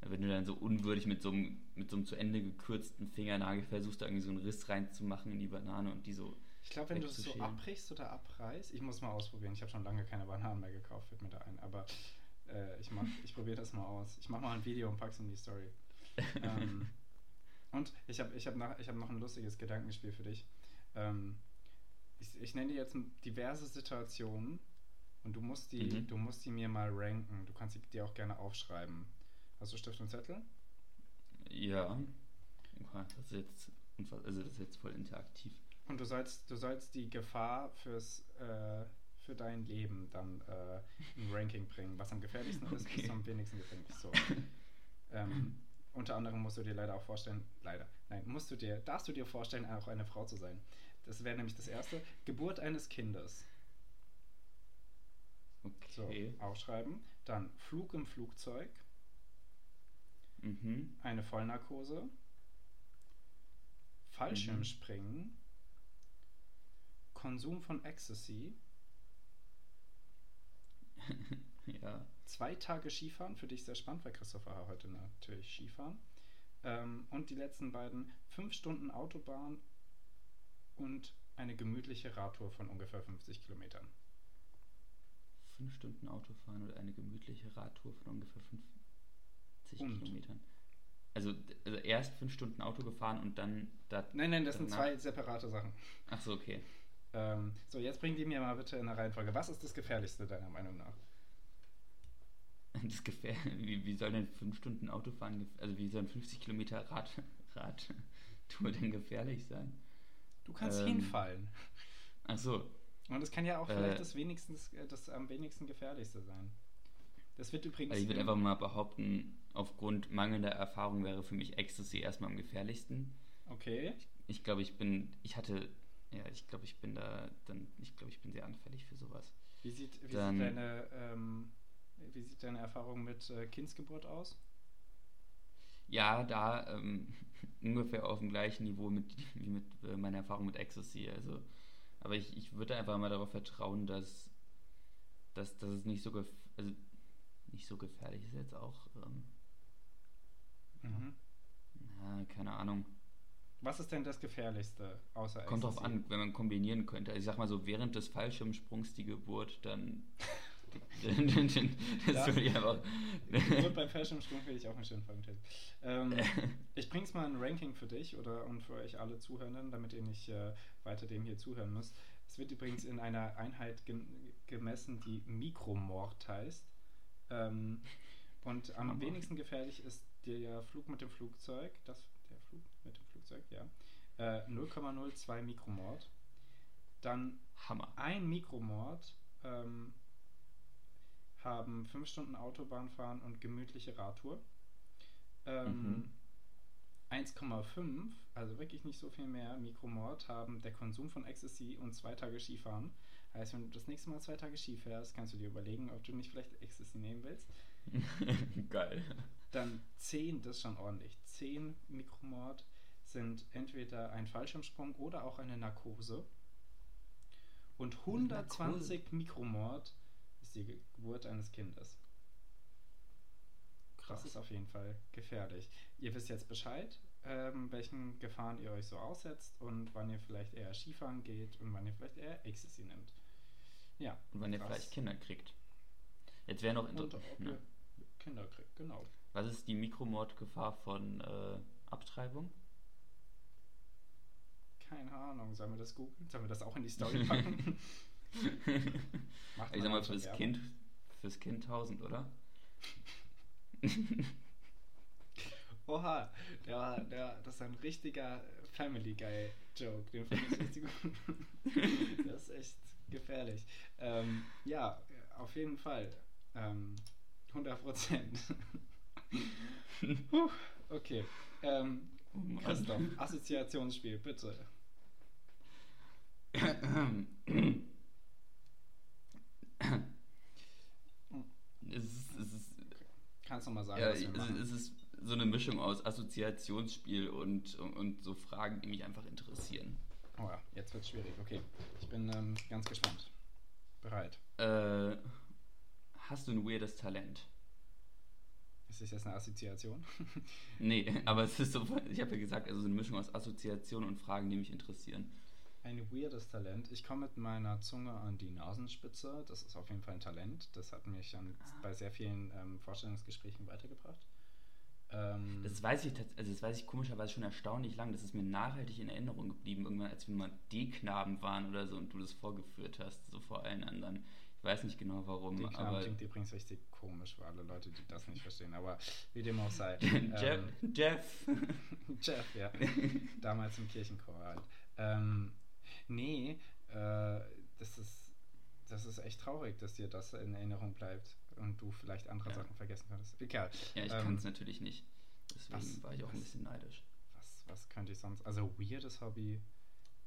Wenn du dann so unwürdig mit so einem, mit so einem zu Ende gekürzten Fingernagel versuchst, da irgendwie so einen Riss reinzumachen in die Banane und die so. Ich glaube, wenn du es so abbrichst oder abreißt, ich muss mal ausprobieren. Ich habe schon lange keine Bananen mehr gekauft, fällt mir da ein. Aber äh, ich, ich probiere das mal aus. Ich mache mal ein Video und pack's in die Story ähm, und ich habe ich hab noch, hab noch ein lustiges Gedankenspiel für dich. Ähm, ich, ich nenne dir jetzt diverse Situationen und du musst, die, mhm. du musst die mir mal ranken. Du kannst die dir auch gerne aufschreiben. Hast du Stift und Zettel? Ja. Das ist jetzt, also das ist jetzt voll interaktiv. Und du sollst, du sollst die Gefahr fürs, äh, für dein Leben dann äh, ein Ranking bringen, was am gefährlichsten okay. ist, bis am wenigsten gefährlich. So. ähm, unter anderem musst du dir leider auch vorstellen, leider, nein, musst du dir, darfst du dir vorstellen, auch eine Frau zu sein. Das wäre nämlich das erste. Geburt eines Kindes. Okay. So, aufschreiben. Dann Flug im Flugzeug. Mhm. Eine Vollnarkose. Fallschirmspringen. Mhm. Konsum von Ecstasy. ja. Zwei Tage Skifahren, für dich sehr spannend, weil Christopher heute natürlich Skifahren. Ähm, und die letzten beiden, fünf Stunden Autobahn und eine gemütliche Radtour von ungefähr 50 Kilometern. Fünf Stunden Autofahren und eine gemütliche Radtour von ungefähr 50 und? Kilometern. Also, also erst fünf Stunden Auto gefahren und dann. Da, nein, nein, das sind zwei separate Sachen. Ach so, okay. Ähm, so, jetzt bringen die mir mal bitte in der Reihenfolge. Was ist das Gefährlichste deiner Meinung nach? Das Gefähr wie, wie soll denn 5 Stunden Autofahren, also wie sollen 50 Kilometer Rad, Radtour denn gefährlich sein? Du kannst ähm, hinfallen. Ach so. Und es kann ja auch vielleicht äh, das wenigstens, äh, das am wenigsten gefährlichste sein. Das wird übrigens. Also ich würde einfach mal behaupten, aufgrund mangelnder Erfahrung wäre für mich Ecstasy erstmal am gefährlichsten. Okay. Ich, ich glaube, ich bin, ich hatte, ja, ich glaube, ich bin da, dann, ich glaube, ich bin sehr anfällig für sowas. Wie sieht, wie dann, sieht deine, ähm, wie sieht deine Erfahrung mit äh, Kindsgeburt aus? Ja, da ähm, ungefähr auf dem gleichen Niveau mit, wie mit äh, meiner Erfahrung mit Ecstasy. Also, aber ich, ich würde einfach mal darauf vertrauen, dass, dass, dass es nicht so, also nicht so gefährlich ist jetzt auch. Ähm, mhm. Ja, keine Ahnung. Was ist denn das Gefährlichste außer Kommt drauf an, wenn man kombinieren könnte. Also ich sag mal so, während des Fallschirmsprungs die Geburt, dann. das würde ich einfach. Die Geburt beim Fallschirmsprung will ich auch einen schönen Folgentitel. Ähm, ich bring's mal ein Ranking für dich oder und für euch alle Zuhörenden, damit ihr nicht äh, weiter dem hier zuhören müsst. Es wird übrigens in einer Einheit gemessen, die Mikromord heißt. Ähm, und am wenigsten gefährlich ist der Flug mit dem Flugzeug, das, der Flug mit dem Flugzeug, ja. Äh, 0,02 Mikromord. Dann Hammer. ein Mikromord ähm, haben 5 Stunden Autobahnfahren und gemütliche Radtour. Ähm, mhm. 1,5, also wirklich nicht so viel mehr Mikromord, haben der Konsum von Ecstasy und zwei Tage Skifahren. Heißt, wenn du das nächste Mal zwei Tage Ski fährst, kannst du dir überlegen, ob du nicht vielleicht Ecstasy nehmen willst. Geil. Dann 10, das ist schon ordentlich. 10 Mikromord sind entweder ein Fallschirmsprung oder auch eine Narkose. Und 120 Narkose. Mikromord ist die Geburt eines Kindes. Krass. Das ist auf jeden Fall gefährlich. Ihr wisst jetzt Bescheid, ähm, welchen Gefahren ihr euch so aussetzt und wann ihr vielleicht eher Skifahren geht und wann ihr vielleicht eher Ecstasy nimmt. Ja. Und wann ihr vielleicht Kinder kriegt. Jetzt wäre noch interessant. Ne? Kinder kriegt, genau. Was ist die Mikromordgefahr von äh, Abtreibung? Keine Ahnung. Sollen wir das googeln? Sollen wir das auch in die Story packen? ich sag mal, fürs Kind, fürs Kind 1000, oder? Oha, der, der, das ist ein richtiger Family Guy Joke. Den finde ich richtig gut. das ist echt gefährlich. Ähm, ja, auf jeden Fall. Ähm, 100 Prozent. okay. Ähm, Christoph, Assoziationsspiel, bitte. es ist, es ist, Kannst du mal sagen, ja, was wir machen? Es ist so eine Mischung aus Assoziationsspiel und, und, und so Fragen, die mich einfach interessieren. Oh ja, jetzt wird es schwierig. Okay, ich bin ähm, ganz gespannt. Bereit. Äh, hast du ein weirdes Talent? Ist das jetzt eine Assoziation? nee, aber es ist so, ich habe ja gesagt, also so eine Mischung aus Assoziation und Fragen, die mich interessieren. Ein weirdes Talent. Ich komme mit meiner Zunge an die Nasenspitze. Das ist auf jeden Fall ein Talent. Das hat mich dann ah. bei sehr vielen ähm, Vorstellungsgesprächen weitergebracht. Ähm, das weiß ich also das weiß ich komischerweise schon erstaunlich lang. Das ist mir nachhaltig in Erinnerung geblieben, irgendwann, als wir mal D-Knaben waren oder so und du das vorgeführt hast, so vor allen anderen. Ich weiß nicht genau warum. Die aber klingt übrigens richtig komisch für alle Leute, die das nicht verstehen, aber wie dem auch sei. Jeff. Ähm, Jeff. Jeff, ja. Damals im Kirchenchor halt. Ähm, nee, äh, das ist, das ist echt traurig, dass dir das in Erinnerung bleibt und du vielleicht andere ja. Sachen vergessen könntest. Egal. Ja, ich ähm, kann es natürlich nicht. Deswegen was, war ich auch was, ein bisschen neidisch. Was, was könnte ich sonst? Also, weirdes Hobby.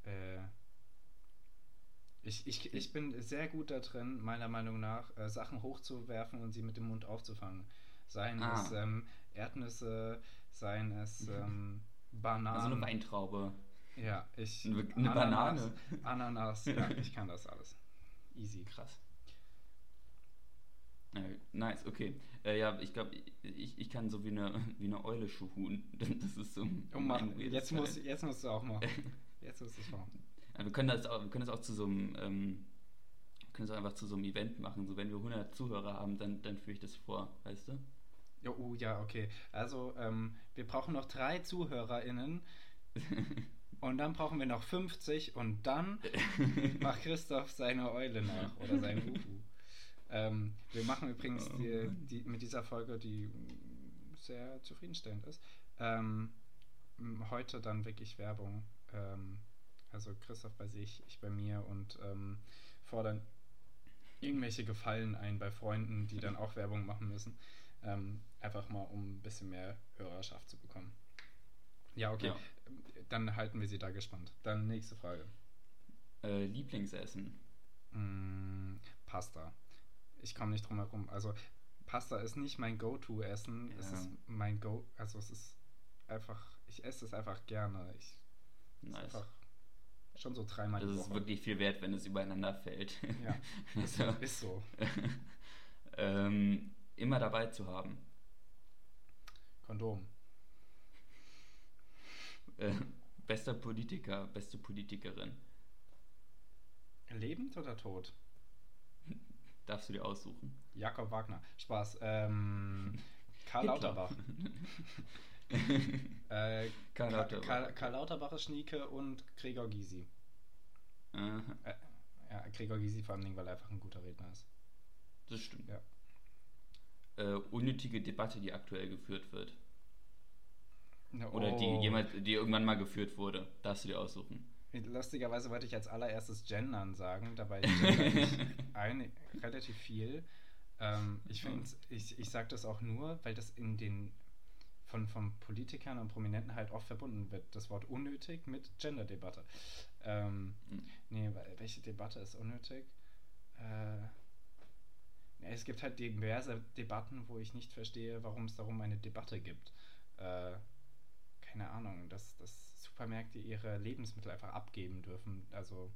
Äh, ich, ich, ich bin sehr gut da drin, meiner Meinung nach, äh, Sachen hochzuwerfen und sie mit dem Mund aufzufangen. Seien ah. es ähm, Erdnüsse, seien es ähm, Bananen. Also eine Weintraube. Ja, ich. Eine, eine Ananas, Banane. Ananas, ja, ich kann das alles. Easy. Krass. Nice, okay. Äh, ja, ich glaube, ich, ich kann so wie eine, wie eine Eule schuhen. Das ist so. Oh, Mann, jetzt, muss, jetzt musst du auch mal. Jetzt musst du es machen. Ja, wir, können das auch, wir können das auch zu so einem. Ähm, können auch einfach zu so einem Event machen. So, wenn wir 100 Zuhörer haben, dann, dann führe ich das vor, weißt du? Ja, oh, ja, okay. Also, ähm, wir brauchen noch drei ZuhörerInnen. und dann brauchen wir noch 50 und dann macht Christoph seine Eule nach oder sein Uhu. Ähm, wir machen übrigens die, die, mit dieser Folge, die sehr zufriedenstellend ist, ähm, heute dann wirklich Werbung. Ähm, also Christoph bei sich, ich bei mir und ähm, fordern irgendwelche Gefallen ein bei Freunden, die dann auch Werbung machen müssen. Ähm, einfach mal, um ein bisschen mehr Hörerschaft zu bekommen. Ja, okay. Ja. Dann halten wir sie da gespannt. Dann nächste Frage. Äh, Lieblingsessen? Mm, Pasta. Ich komme nicht drum herum. Also Pasta ist nicht mein Go-To-Essen. Ja. Es ist mein Go, also es ist einfach, ich esse es einfach gerne. Ich, nice. Ist einfach schon so dreimal Das ist wirklich viel wert, wenn es übereinander fällt. Ja, also, ist so. ähm, immer dabei zu haben. Kondom. Äh, bester Politiker, beste Politikerin. Lebend oder tot? Darfst du dir aussuchen. Jakob Wagner. Spaß. Ähm, Karl Lauterbach. äh, Karl, Lauterbach. Karl, Karl Lauterbach ist Schnieke und Gregor Gysi. Äh, ja, Gregor Gysi vor allem, weil er einfach ein guter Redner ist. Das stimmt. Ja. Äh, unnötige Debatte, die aktuell geführt wird. Oder die, oh. jemals, die irgendwann mal geführt wurde. Darfst du dir aussuchen. Lustigerweise wollte ich als allererstes Gendern sagen, dabei ein, relativ viel. Ähm, ich finde, ich, ich sage das auch nur, weil das in den von, von Politikern und Prominenten halt oft verbunden wird, das Wort unnötig mit Gender-Debatte. Ähm, mhm. Nee, welche Debatte ist unnötig? Äh, es gibt halt diverse Debatten, wo ich nicht verstehe, warum es darum eine Debatte gibt. Äh, keine Ahnung, dass, dass Supermärkte ihre Lebensmittel einfach abgeben dürfen. Also,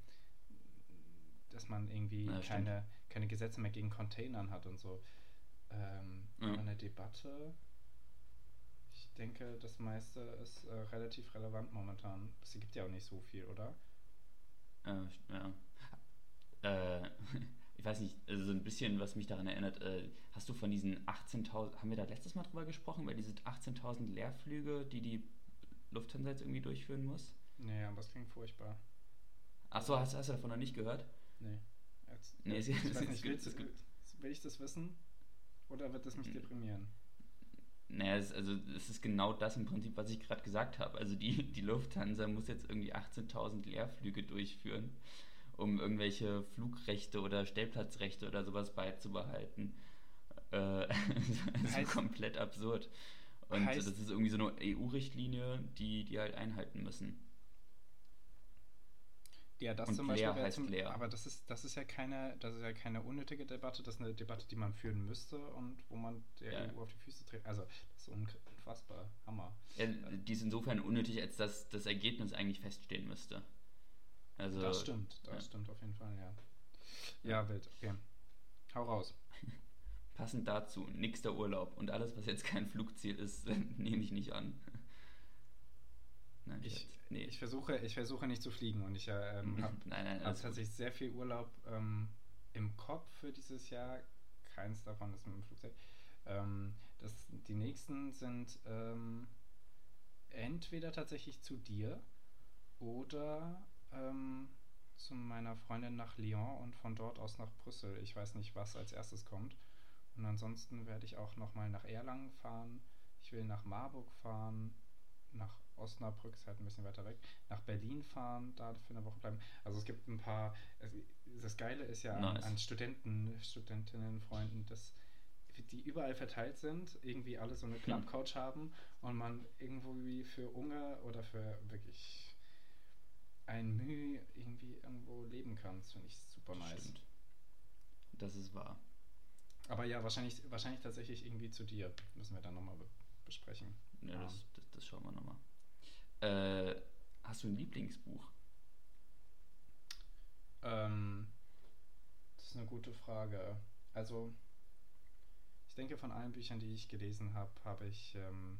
dass man irgendwie ja, keine, keine Gesetze mehr gegen Containern hat und so. Ähm, ja. Eine Debatte. Ich denke, das meiste ist äh, relativ relevant momentan. Es gibt ja auch nicht so viel, oder? Äh, ja. Äh, ich weiß nicht, also so ein bisschen, was mich daran erinnert, äh, hast du von diesen 18.000, haben wir da letztes Mal drüber gesprochen, weil diese 18.000 Leerflüge, die die Lufthansa jetzt irgendwie durchführen muss? Nee, aber das klingt furchtbar. Achso, hast, hast du davon noch nicht gehört? Nee. Jetzt, nee, jetzt, ich weiß nicht, willst, will ich das wissen? Oder wird das mich hm. deprimieren? Naja, es, also es ist genau das im Prinzip, was ich gerade gesagt habe. Also die, die Lufthansa muss jetzt irgendwie 18.000 Leerflüge durchführen, um irgendwelche Flugrechte oder Stellplatzrechte oder sowas beizubehalten. Äh, also komplett absurd. Und heißt, das ist irgendwie so eine EU-Richtlinie, die die halt einhalten müssen. Ja, das und zum Beispiel leer heißt zum, leer. Aber das ist, das ist ja keine, das ist ja keine unnötige Debatte, das ist eine Debatte, die man führen müsste und wo man der ja. EU auf die Füße tritt. Also das ist unfassbar. Hammer. Ja, die ist insofern unnötig, als dass das Ergebnis eigentlich feststehen müsste. Also, das stimmt, das ja. stimmt auf jeden Fall, ja. Ja, wild, okay. Hau raus. Passend dazu, nächster Urlaub und alles, was jetzt kein Flugziel ist, nehme ich nicht an. Nein, ich, nee. ich, versuche, ich versuche nicht zu fliegen und ich äh, ähm, habe hab tatsächlich sehr viel Urlaub ähm, im Kopf für dieses Jahr. Keins davon ist mit dem Flugzeug. Ähm, das, die nächsten sind ähm, entweder tatsächlich zu dir oder ähm, zu meiner Freundin nach Lyon und von dort aus nach Brüssel. Ich weiß nicht, was als erstes kommt. Und ansonsten werde ich auch nochmal nach Erlangen fahren. Ich will nach Marburg fahren, nach Osnabrück, ist halt ein bisschen weiter weg, nach Berlin fahren, da für eine Woche bleiben. Also es gibt ein paar, das Geile ist ja nice. an, an, Studenten, Studentinnen, Freunden, dass die überall verteilt sind, irgendwie alle so eine hm. Clubcouch hm. haben und man irgendwo wie für Unge oder für wirklich ein Mühe irgendwie irgendwo leben kann. Das finde ich super nice. Stimmt. Das ist wahr. Aber ja, wahrscheinlich, wahrscheinlich tatsächlich irgendwie zu dir. Müssen wir dann nochmal be besprechen. Ja, ja. Das, das, das, schauen wir nochmal. Äh, hast du ein Lieblingsbuch? Ähm, das ist eine gute Frage. Also, ich denke, von allen Büchern, die ich gelesen habe, habe ich ähm,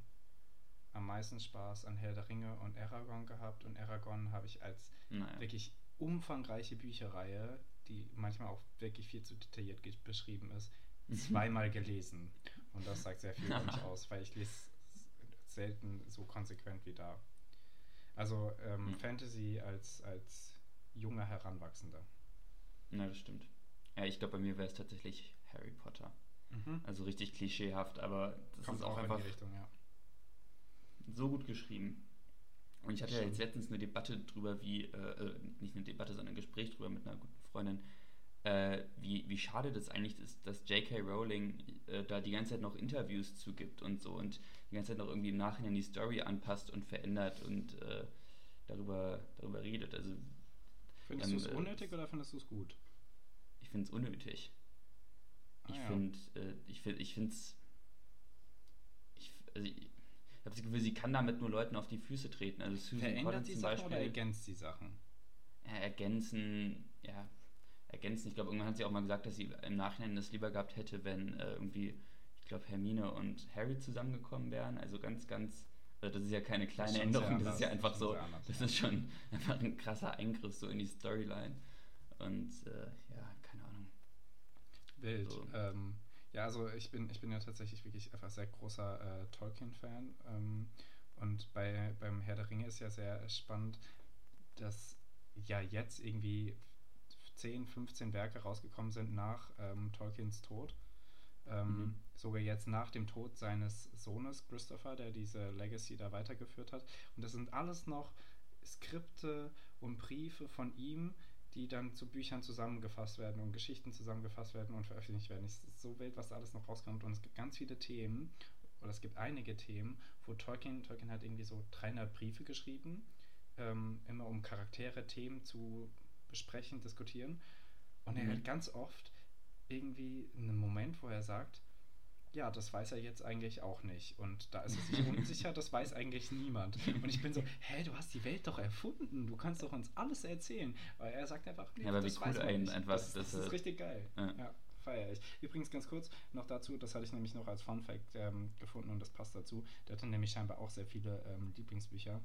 am meisten Spaß an Herr der Ringe und Aragon gehabt. Und Aragon habe ich als naja. wirklich umfangreiche Bücherreihe, die manchmal auch wirklich viel zu detailliert beschrieben ist, mhm. zweimal gelesen. Und das sagt sehr viel über mich aus, weil ich lese selten so konsequent wie da. Also ähm, hm. Fantasy als, als junger Heranwachsender. Na, das stimmt. Ja, ich glaube, bei mir wäre es tatsächlich Harry Potter. Mhm. Also richtig klischeehaft, aber das Kommt ist auch, auch einfach Richtung, ja. so gut geschrieben. Und ich hatte ja jetzt letztens eine Debatte drüber, wie, äh, äh, nicht eine Debatte, sondern ein Gespräch drüber mit einer guten Freundin, äh, wie, wie schade das eigentlich ist, dass J.K. Rowling äh, da die ganze Zeit noch Interviews zugibt und so und die ganze Zeit noch irgendwie im Nachhinein die Story anpasst und verändert und äh, darüber, darüber redet. Also, findest ähm, du es äh, unnötig oder findest du es gut? Ich finde es unnötig. Ah, ich ja. finde, äh, ich finde, ich finde es, ich, also ich, ich habe das Gefühl, sie kann damit nur Leuten auf die Füße treten. Also Susan Verändert Collins die Sachen Beispiel, oder ergänzt die Sachen? Ja, ergänzen, ja, ergänzen. Ich glaube, irgendwann hat sie auch mal gesagt, dass sie im Nachhinein das lieber gehabt hätte, wenn äh, irgendwie, ich glaube, Hermine und Harry zusammengekommen wären. Also ganz, ganz, also das ist ja keine kleine Änderung, das ist ja einfach so, anders, das ist schon einfach ein krasser Eingriff so in die Storyline. Und äh, ja, keine Ahnung. Wild. So. Ähm, ja, also ich bin, ich bin ja tatsächlich wirklich einfach sehr großer äh, Tolkien-Fan. Ähm, und bei, beim Herr der Ringe ist ja sehr spannend, dass ja jetzt irgendwie 10, 15 Werke rausgekommen sind nach ähm, Tolkiens Tod. Ähm, mhm. Sogar jetzt nach dem Tod seines Sohnes Christopher, der diese Legacy da weitergeführt hat. Und das sind alles noch Skripte und Briefe von ihm, die dann zu Büchern zusammengefasst werden und Geschichten zusammengefasst werden und veröffentlicht werden. Es ist so wild, was da alles noch rauskommt. Und es gibt ganz viele Themen, oder es gibt einige Themen, wo Tolkien, Tolkien hat irgendwie so 300 Briefe geschrieben, ähm, immer um Charaktere, Themen zu besprechen, diskutieren. Und er mhm. hat ganz oft irgendwie einen Moment, wo er sagt, ja, das weiß er jetzt eigentlich auch nicht. Und da ist er sich unsicher, das weiß eigentlich niemand. Und ich bin so, hä, du hast die Welt doch erfunden, du kannst doch uns alles erzählen. Aber er sagt einfach, nee, ja, aber das wie cool ein, einfach, das, das, das ist richtig geil. Ja. ja feiere ich. Übrigens ganz kurz noch dazu, das hatte ich nämlich noch als Fun Fact ähm, gefunden und das passt dazu. Der hatte nämlich scheinbar auch sehr viele ähm, Lieblingsbücher.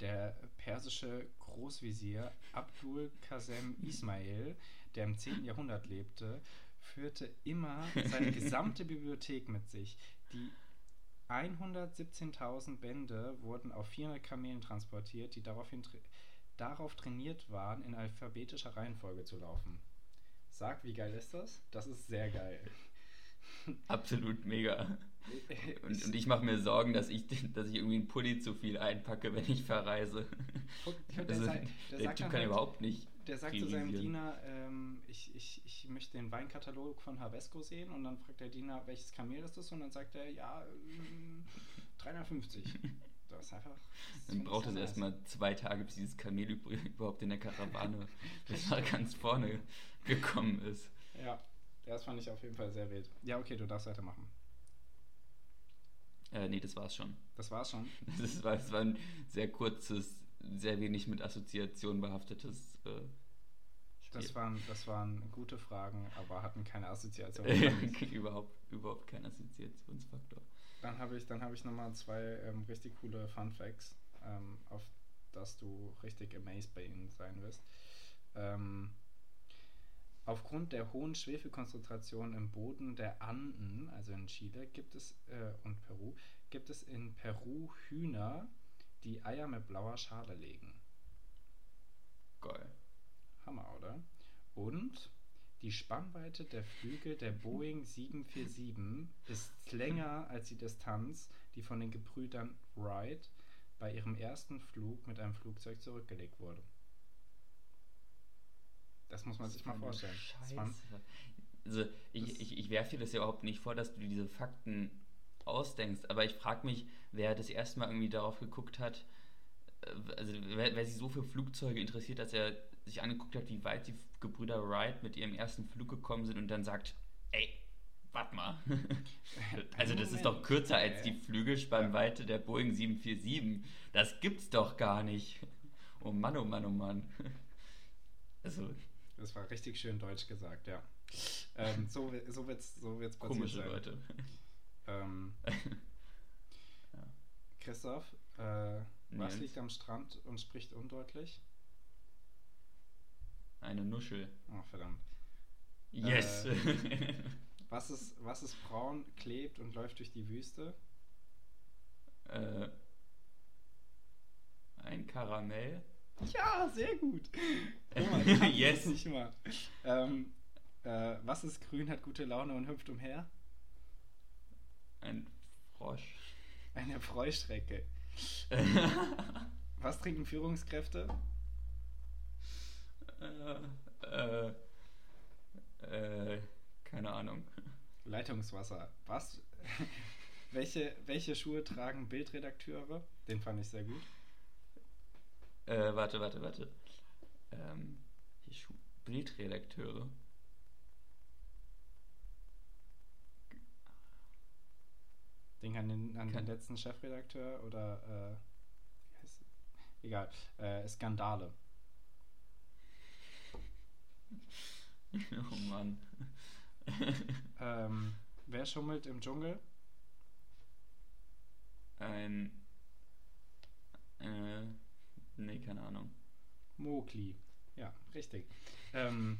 Der persische Großvisier Abdul Qasem Ismail, der im 10. Jahrhundert lebte, führte immer seine gesamte Bibliothek mit sich. Die 117.000 Bände wurden auf 400 Kamelen transportiert, die daraufhin tra darauf trainiert waren, in alphabetischer Reihenfolge zu laufen. Sag, wie geil ist das? Das ist sehr geil. Absolut mega. Und, und ich mache mir Sorgen, dass ich, dass ich irgendwie einen Pulli zu viel einpacke, wenn ich verreise. Der, also, der, der Typ kann halt, überhaupt nicht. Der sagt zu seinem Diener, ähm, ich, ich, ich möchte den Weinkatalog von Havesco sehen und dann fragt der Diener, welches Kamel ist das? Und dann sagt er, ja, 350. Das ist einfach. Das dann braucht es erstmal zwei Tage, bis dieses Kamel überhaupt in der Karawane bis ganz vorne gekommen ist. Ja, das fand ich auf jeden Fall sehr wild. Ja, okay, du darfst weitermachen. Äh, nee, das war's schon. Das war's schon? Das war, das war ein sehr kurzes, sehr wenig mit Assoziationen behaftetes äh, Das waren, das waren gute Fragen, aber hatten keine Assoziation. überhaupt, überhaupt keinen Assoziationsfaktor. Dann habe ich, hab ich nochmal zwei ähm, richtig coole Fun Facts, ähm, auf das du richtig amazed bei ihnen sein wirst. Ähm, Aufgrund der hohen Schwefelkonzentration im Boden der Anden, also in Chile, gibt es äh, und Peru, gibt es in Peru Hühner, die Eier mit blauer Schale legen. Geil. Hammer, oder? Und die Spannweite der Flügel der Boeing 747 ist länger als die Distanz, die von den Gebrüdern Wright bei ihrem ersten Flug mit einem Flugzeug zurückgelegt wurde. Das muss man sich mal vorstellen. Scheiße. Also ich, ich, ich werfe dir das ja überhaupt nicht vor, dass du diese Fakten ausdenkst, aber ich frage mich, wer das erste Mal irgendwie darauf geguckt hat, äh, also wer, wer, sich so für Flugzeuge interessiert, dass er sich angeguckt hat, wie weit die Gebrüder Wright mit ihrem ersten Flug gekommen sind und dann sagt, ey, warte mal. also das ist doch kürzer als die Flügelspannweite der Boeing 747. Das gibt's doch gar nicht. Oh Mann, oh Mann, oh Mann. Also das war richtig schön deutsch gesagt, ja. Ähm, so so wird es so wird's passieren. Komische sein. Leute. Ähm, ja. Christoph, äh, was liegt am Strand und spricht undeutlich? Eine Nuschel. Oh, verdammt. Yes! Äh, was, ist, was ist braun, klebt und läuft durch die Wüste? Äh, Ein Karamell. Ja, sehr gut. Oh, yes. Nicht mal. Ähm, äh, was ist grün, hat gute Laune und hüpft umher? Ein Frosch. Eine Freustrecke. was trinken Führungskräfte? Äh, äh, äh, keine Ahnung. Leitungswasser. Was? welche, welche Schuhe tragen Bildredakteure? Den fand ich sehr gut. Äh, warte, warte, warte. Ähm, die Schu Bildredakteure. Denk an den, an den letzten Chefredakteur oder äh, egal. Äh, Skandale. oh Mann. ähm, wer schummelt im Dschungel? Ein. Äh, nee, keine Ahnung. Mowgli. Ja, richtig. Ähm,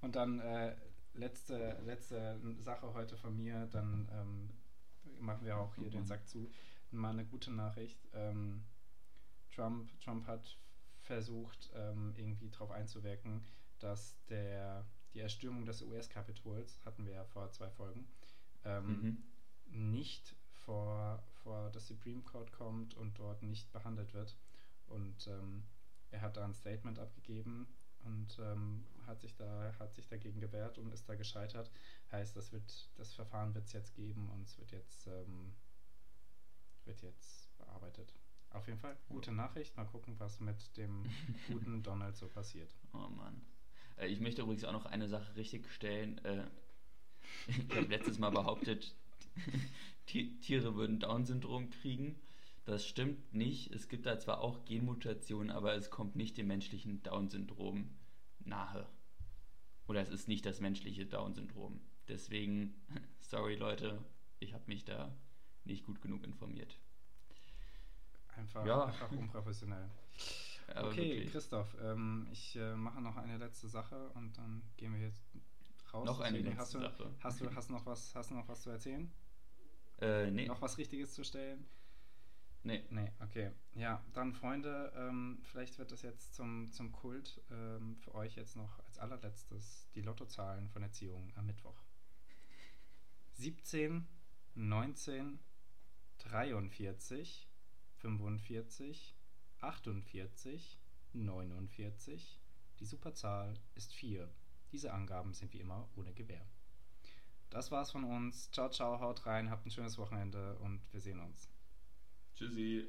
und dann äh, letzte, letzte Sache heute von mir, dann ähm, machen wir auch hier den Sack zu. Mal eine gute Nachricht. Ähm, Trump, Trump hat versucht, ähm, irgendwie darauf einzuwirken, dass der, die Erstürmung des US-Kapitols, hatten wir ja vor zwei Folgen, ähm, mhm. nicht vor, vor das Supreme Court kommt und dort nicht behandelt wird. Und ähm, er hat da ein Statement abgegeben und ähm, hat, sich da, hat sich dagegen gewehrt und ist da gescheitert. Heißt, das, wird, das Verfahren wird es jetzt geben und es wird jetzt, ähm, wird jetzt bearbeitet. Auf jeden Fall, gute Nachricht. Mal gucken, was mit dem guten Donald so passiert. Oh Mann. Äh, ich möchte übrigens auch noch eine Sache richtig stellen. Äh, ich habe letztes Mal behauptet, Tiere würden Down-Syndrom kriegen. Das stimmt nicht. Es gibt da zwar auch Genmutationen, aber es kommt nicht dem menschlichen Down-Syndrom nahe. Oder es ist nicht das menschliche Down-Syndrom. Deswegen, sorry Leute, ich habe mich da nicht gut genug informiert. Einfach, ja. einfach unprofessionell. Aber okay, wirklich. Christoph, ähm, ich äh, mache noch eine letzte Sache und dann gehen wir jetzt raus. Noch eine letzte hast du, Sache. Hast du, hast, noch was, hast du noch was zu erzählen? Äh, nee. Noch was Richtiges zu stellen? Nee. Nee, okay. Ja, dann Freunde, ähm, vielleicht wird das jetzt zum, zum Kult ähm, für euch jetzt noch als allerletztes die Lottozahlen von Erziehung am Mittwoch. 17, 19, 43, 45, 48, 49. Die Superzahl ist 4. Diese Angaben sind wie immer ohne Gewähr. Das war's von uns. Ciao, ciao, haut rein, habt ein schönes Wochenende und wir sehen uns. Tschüssi.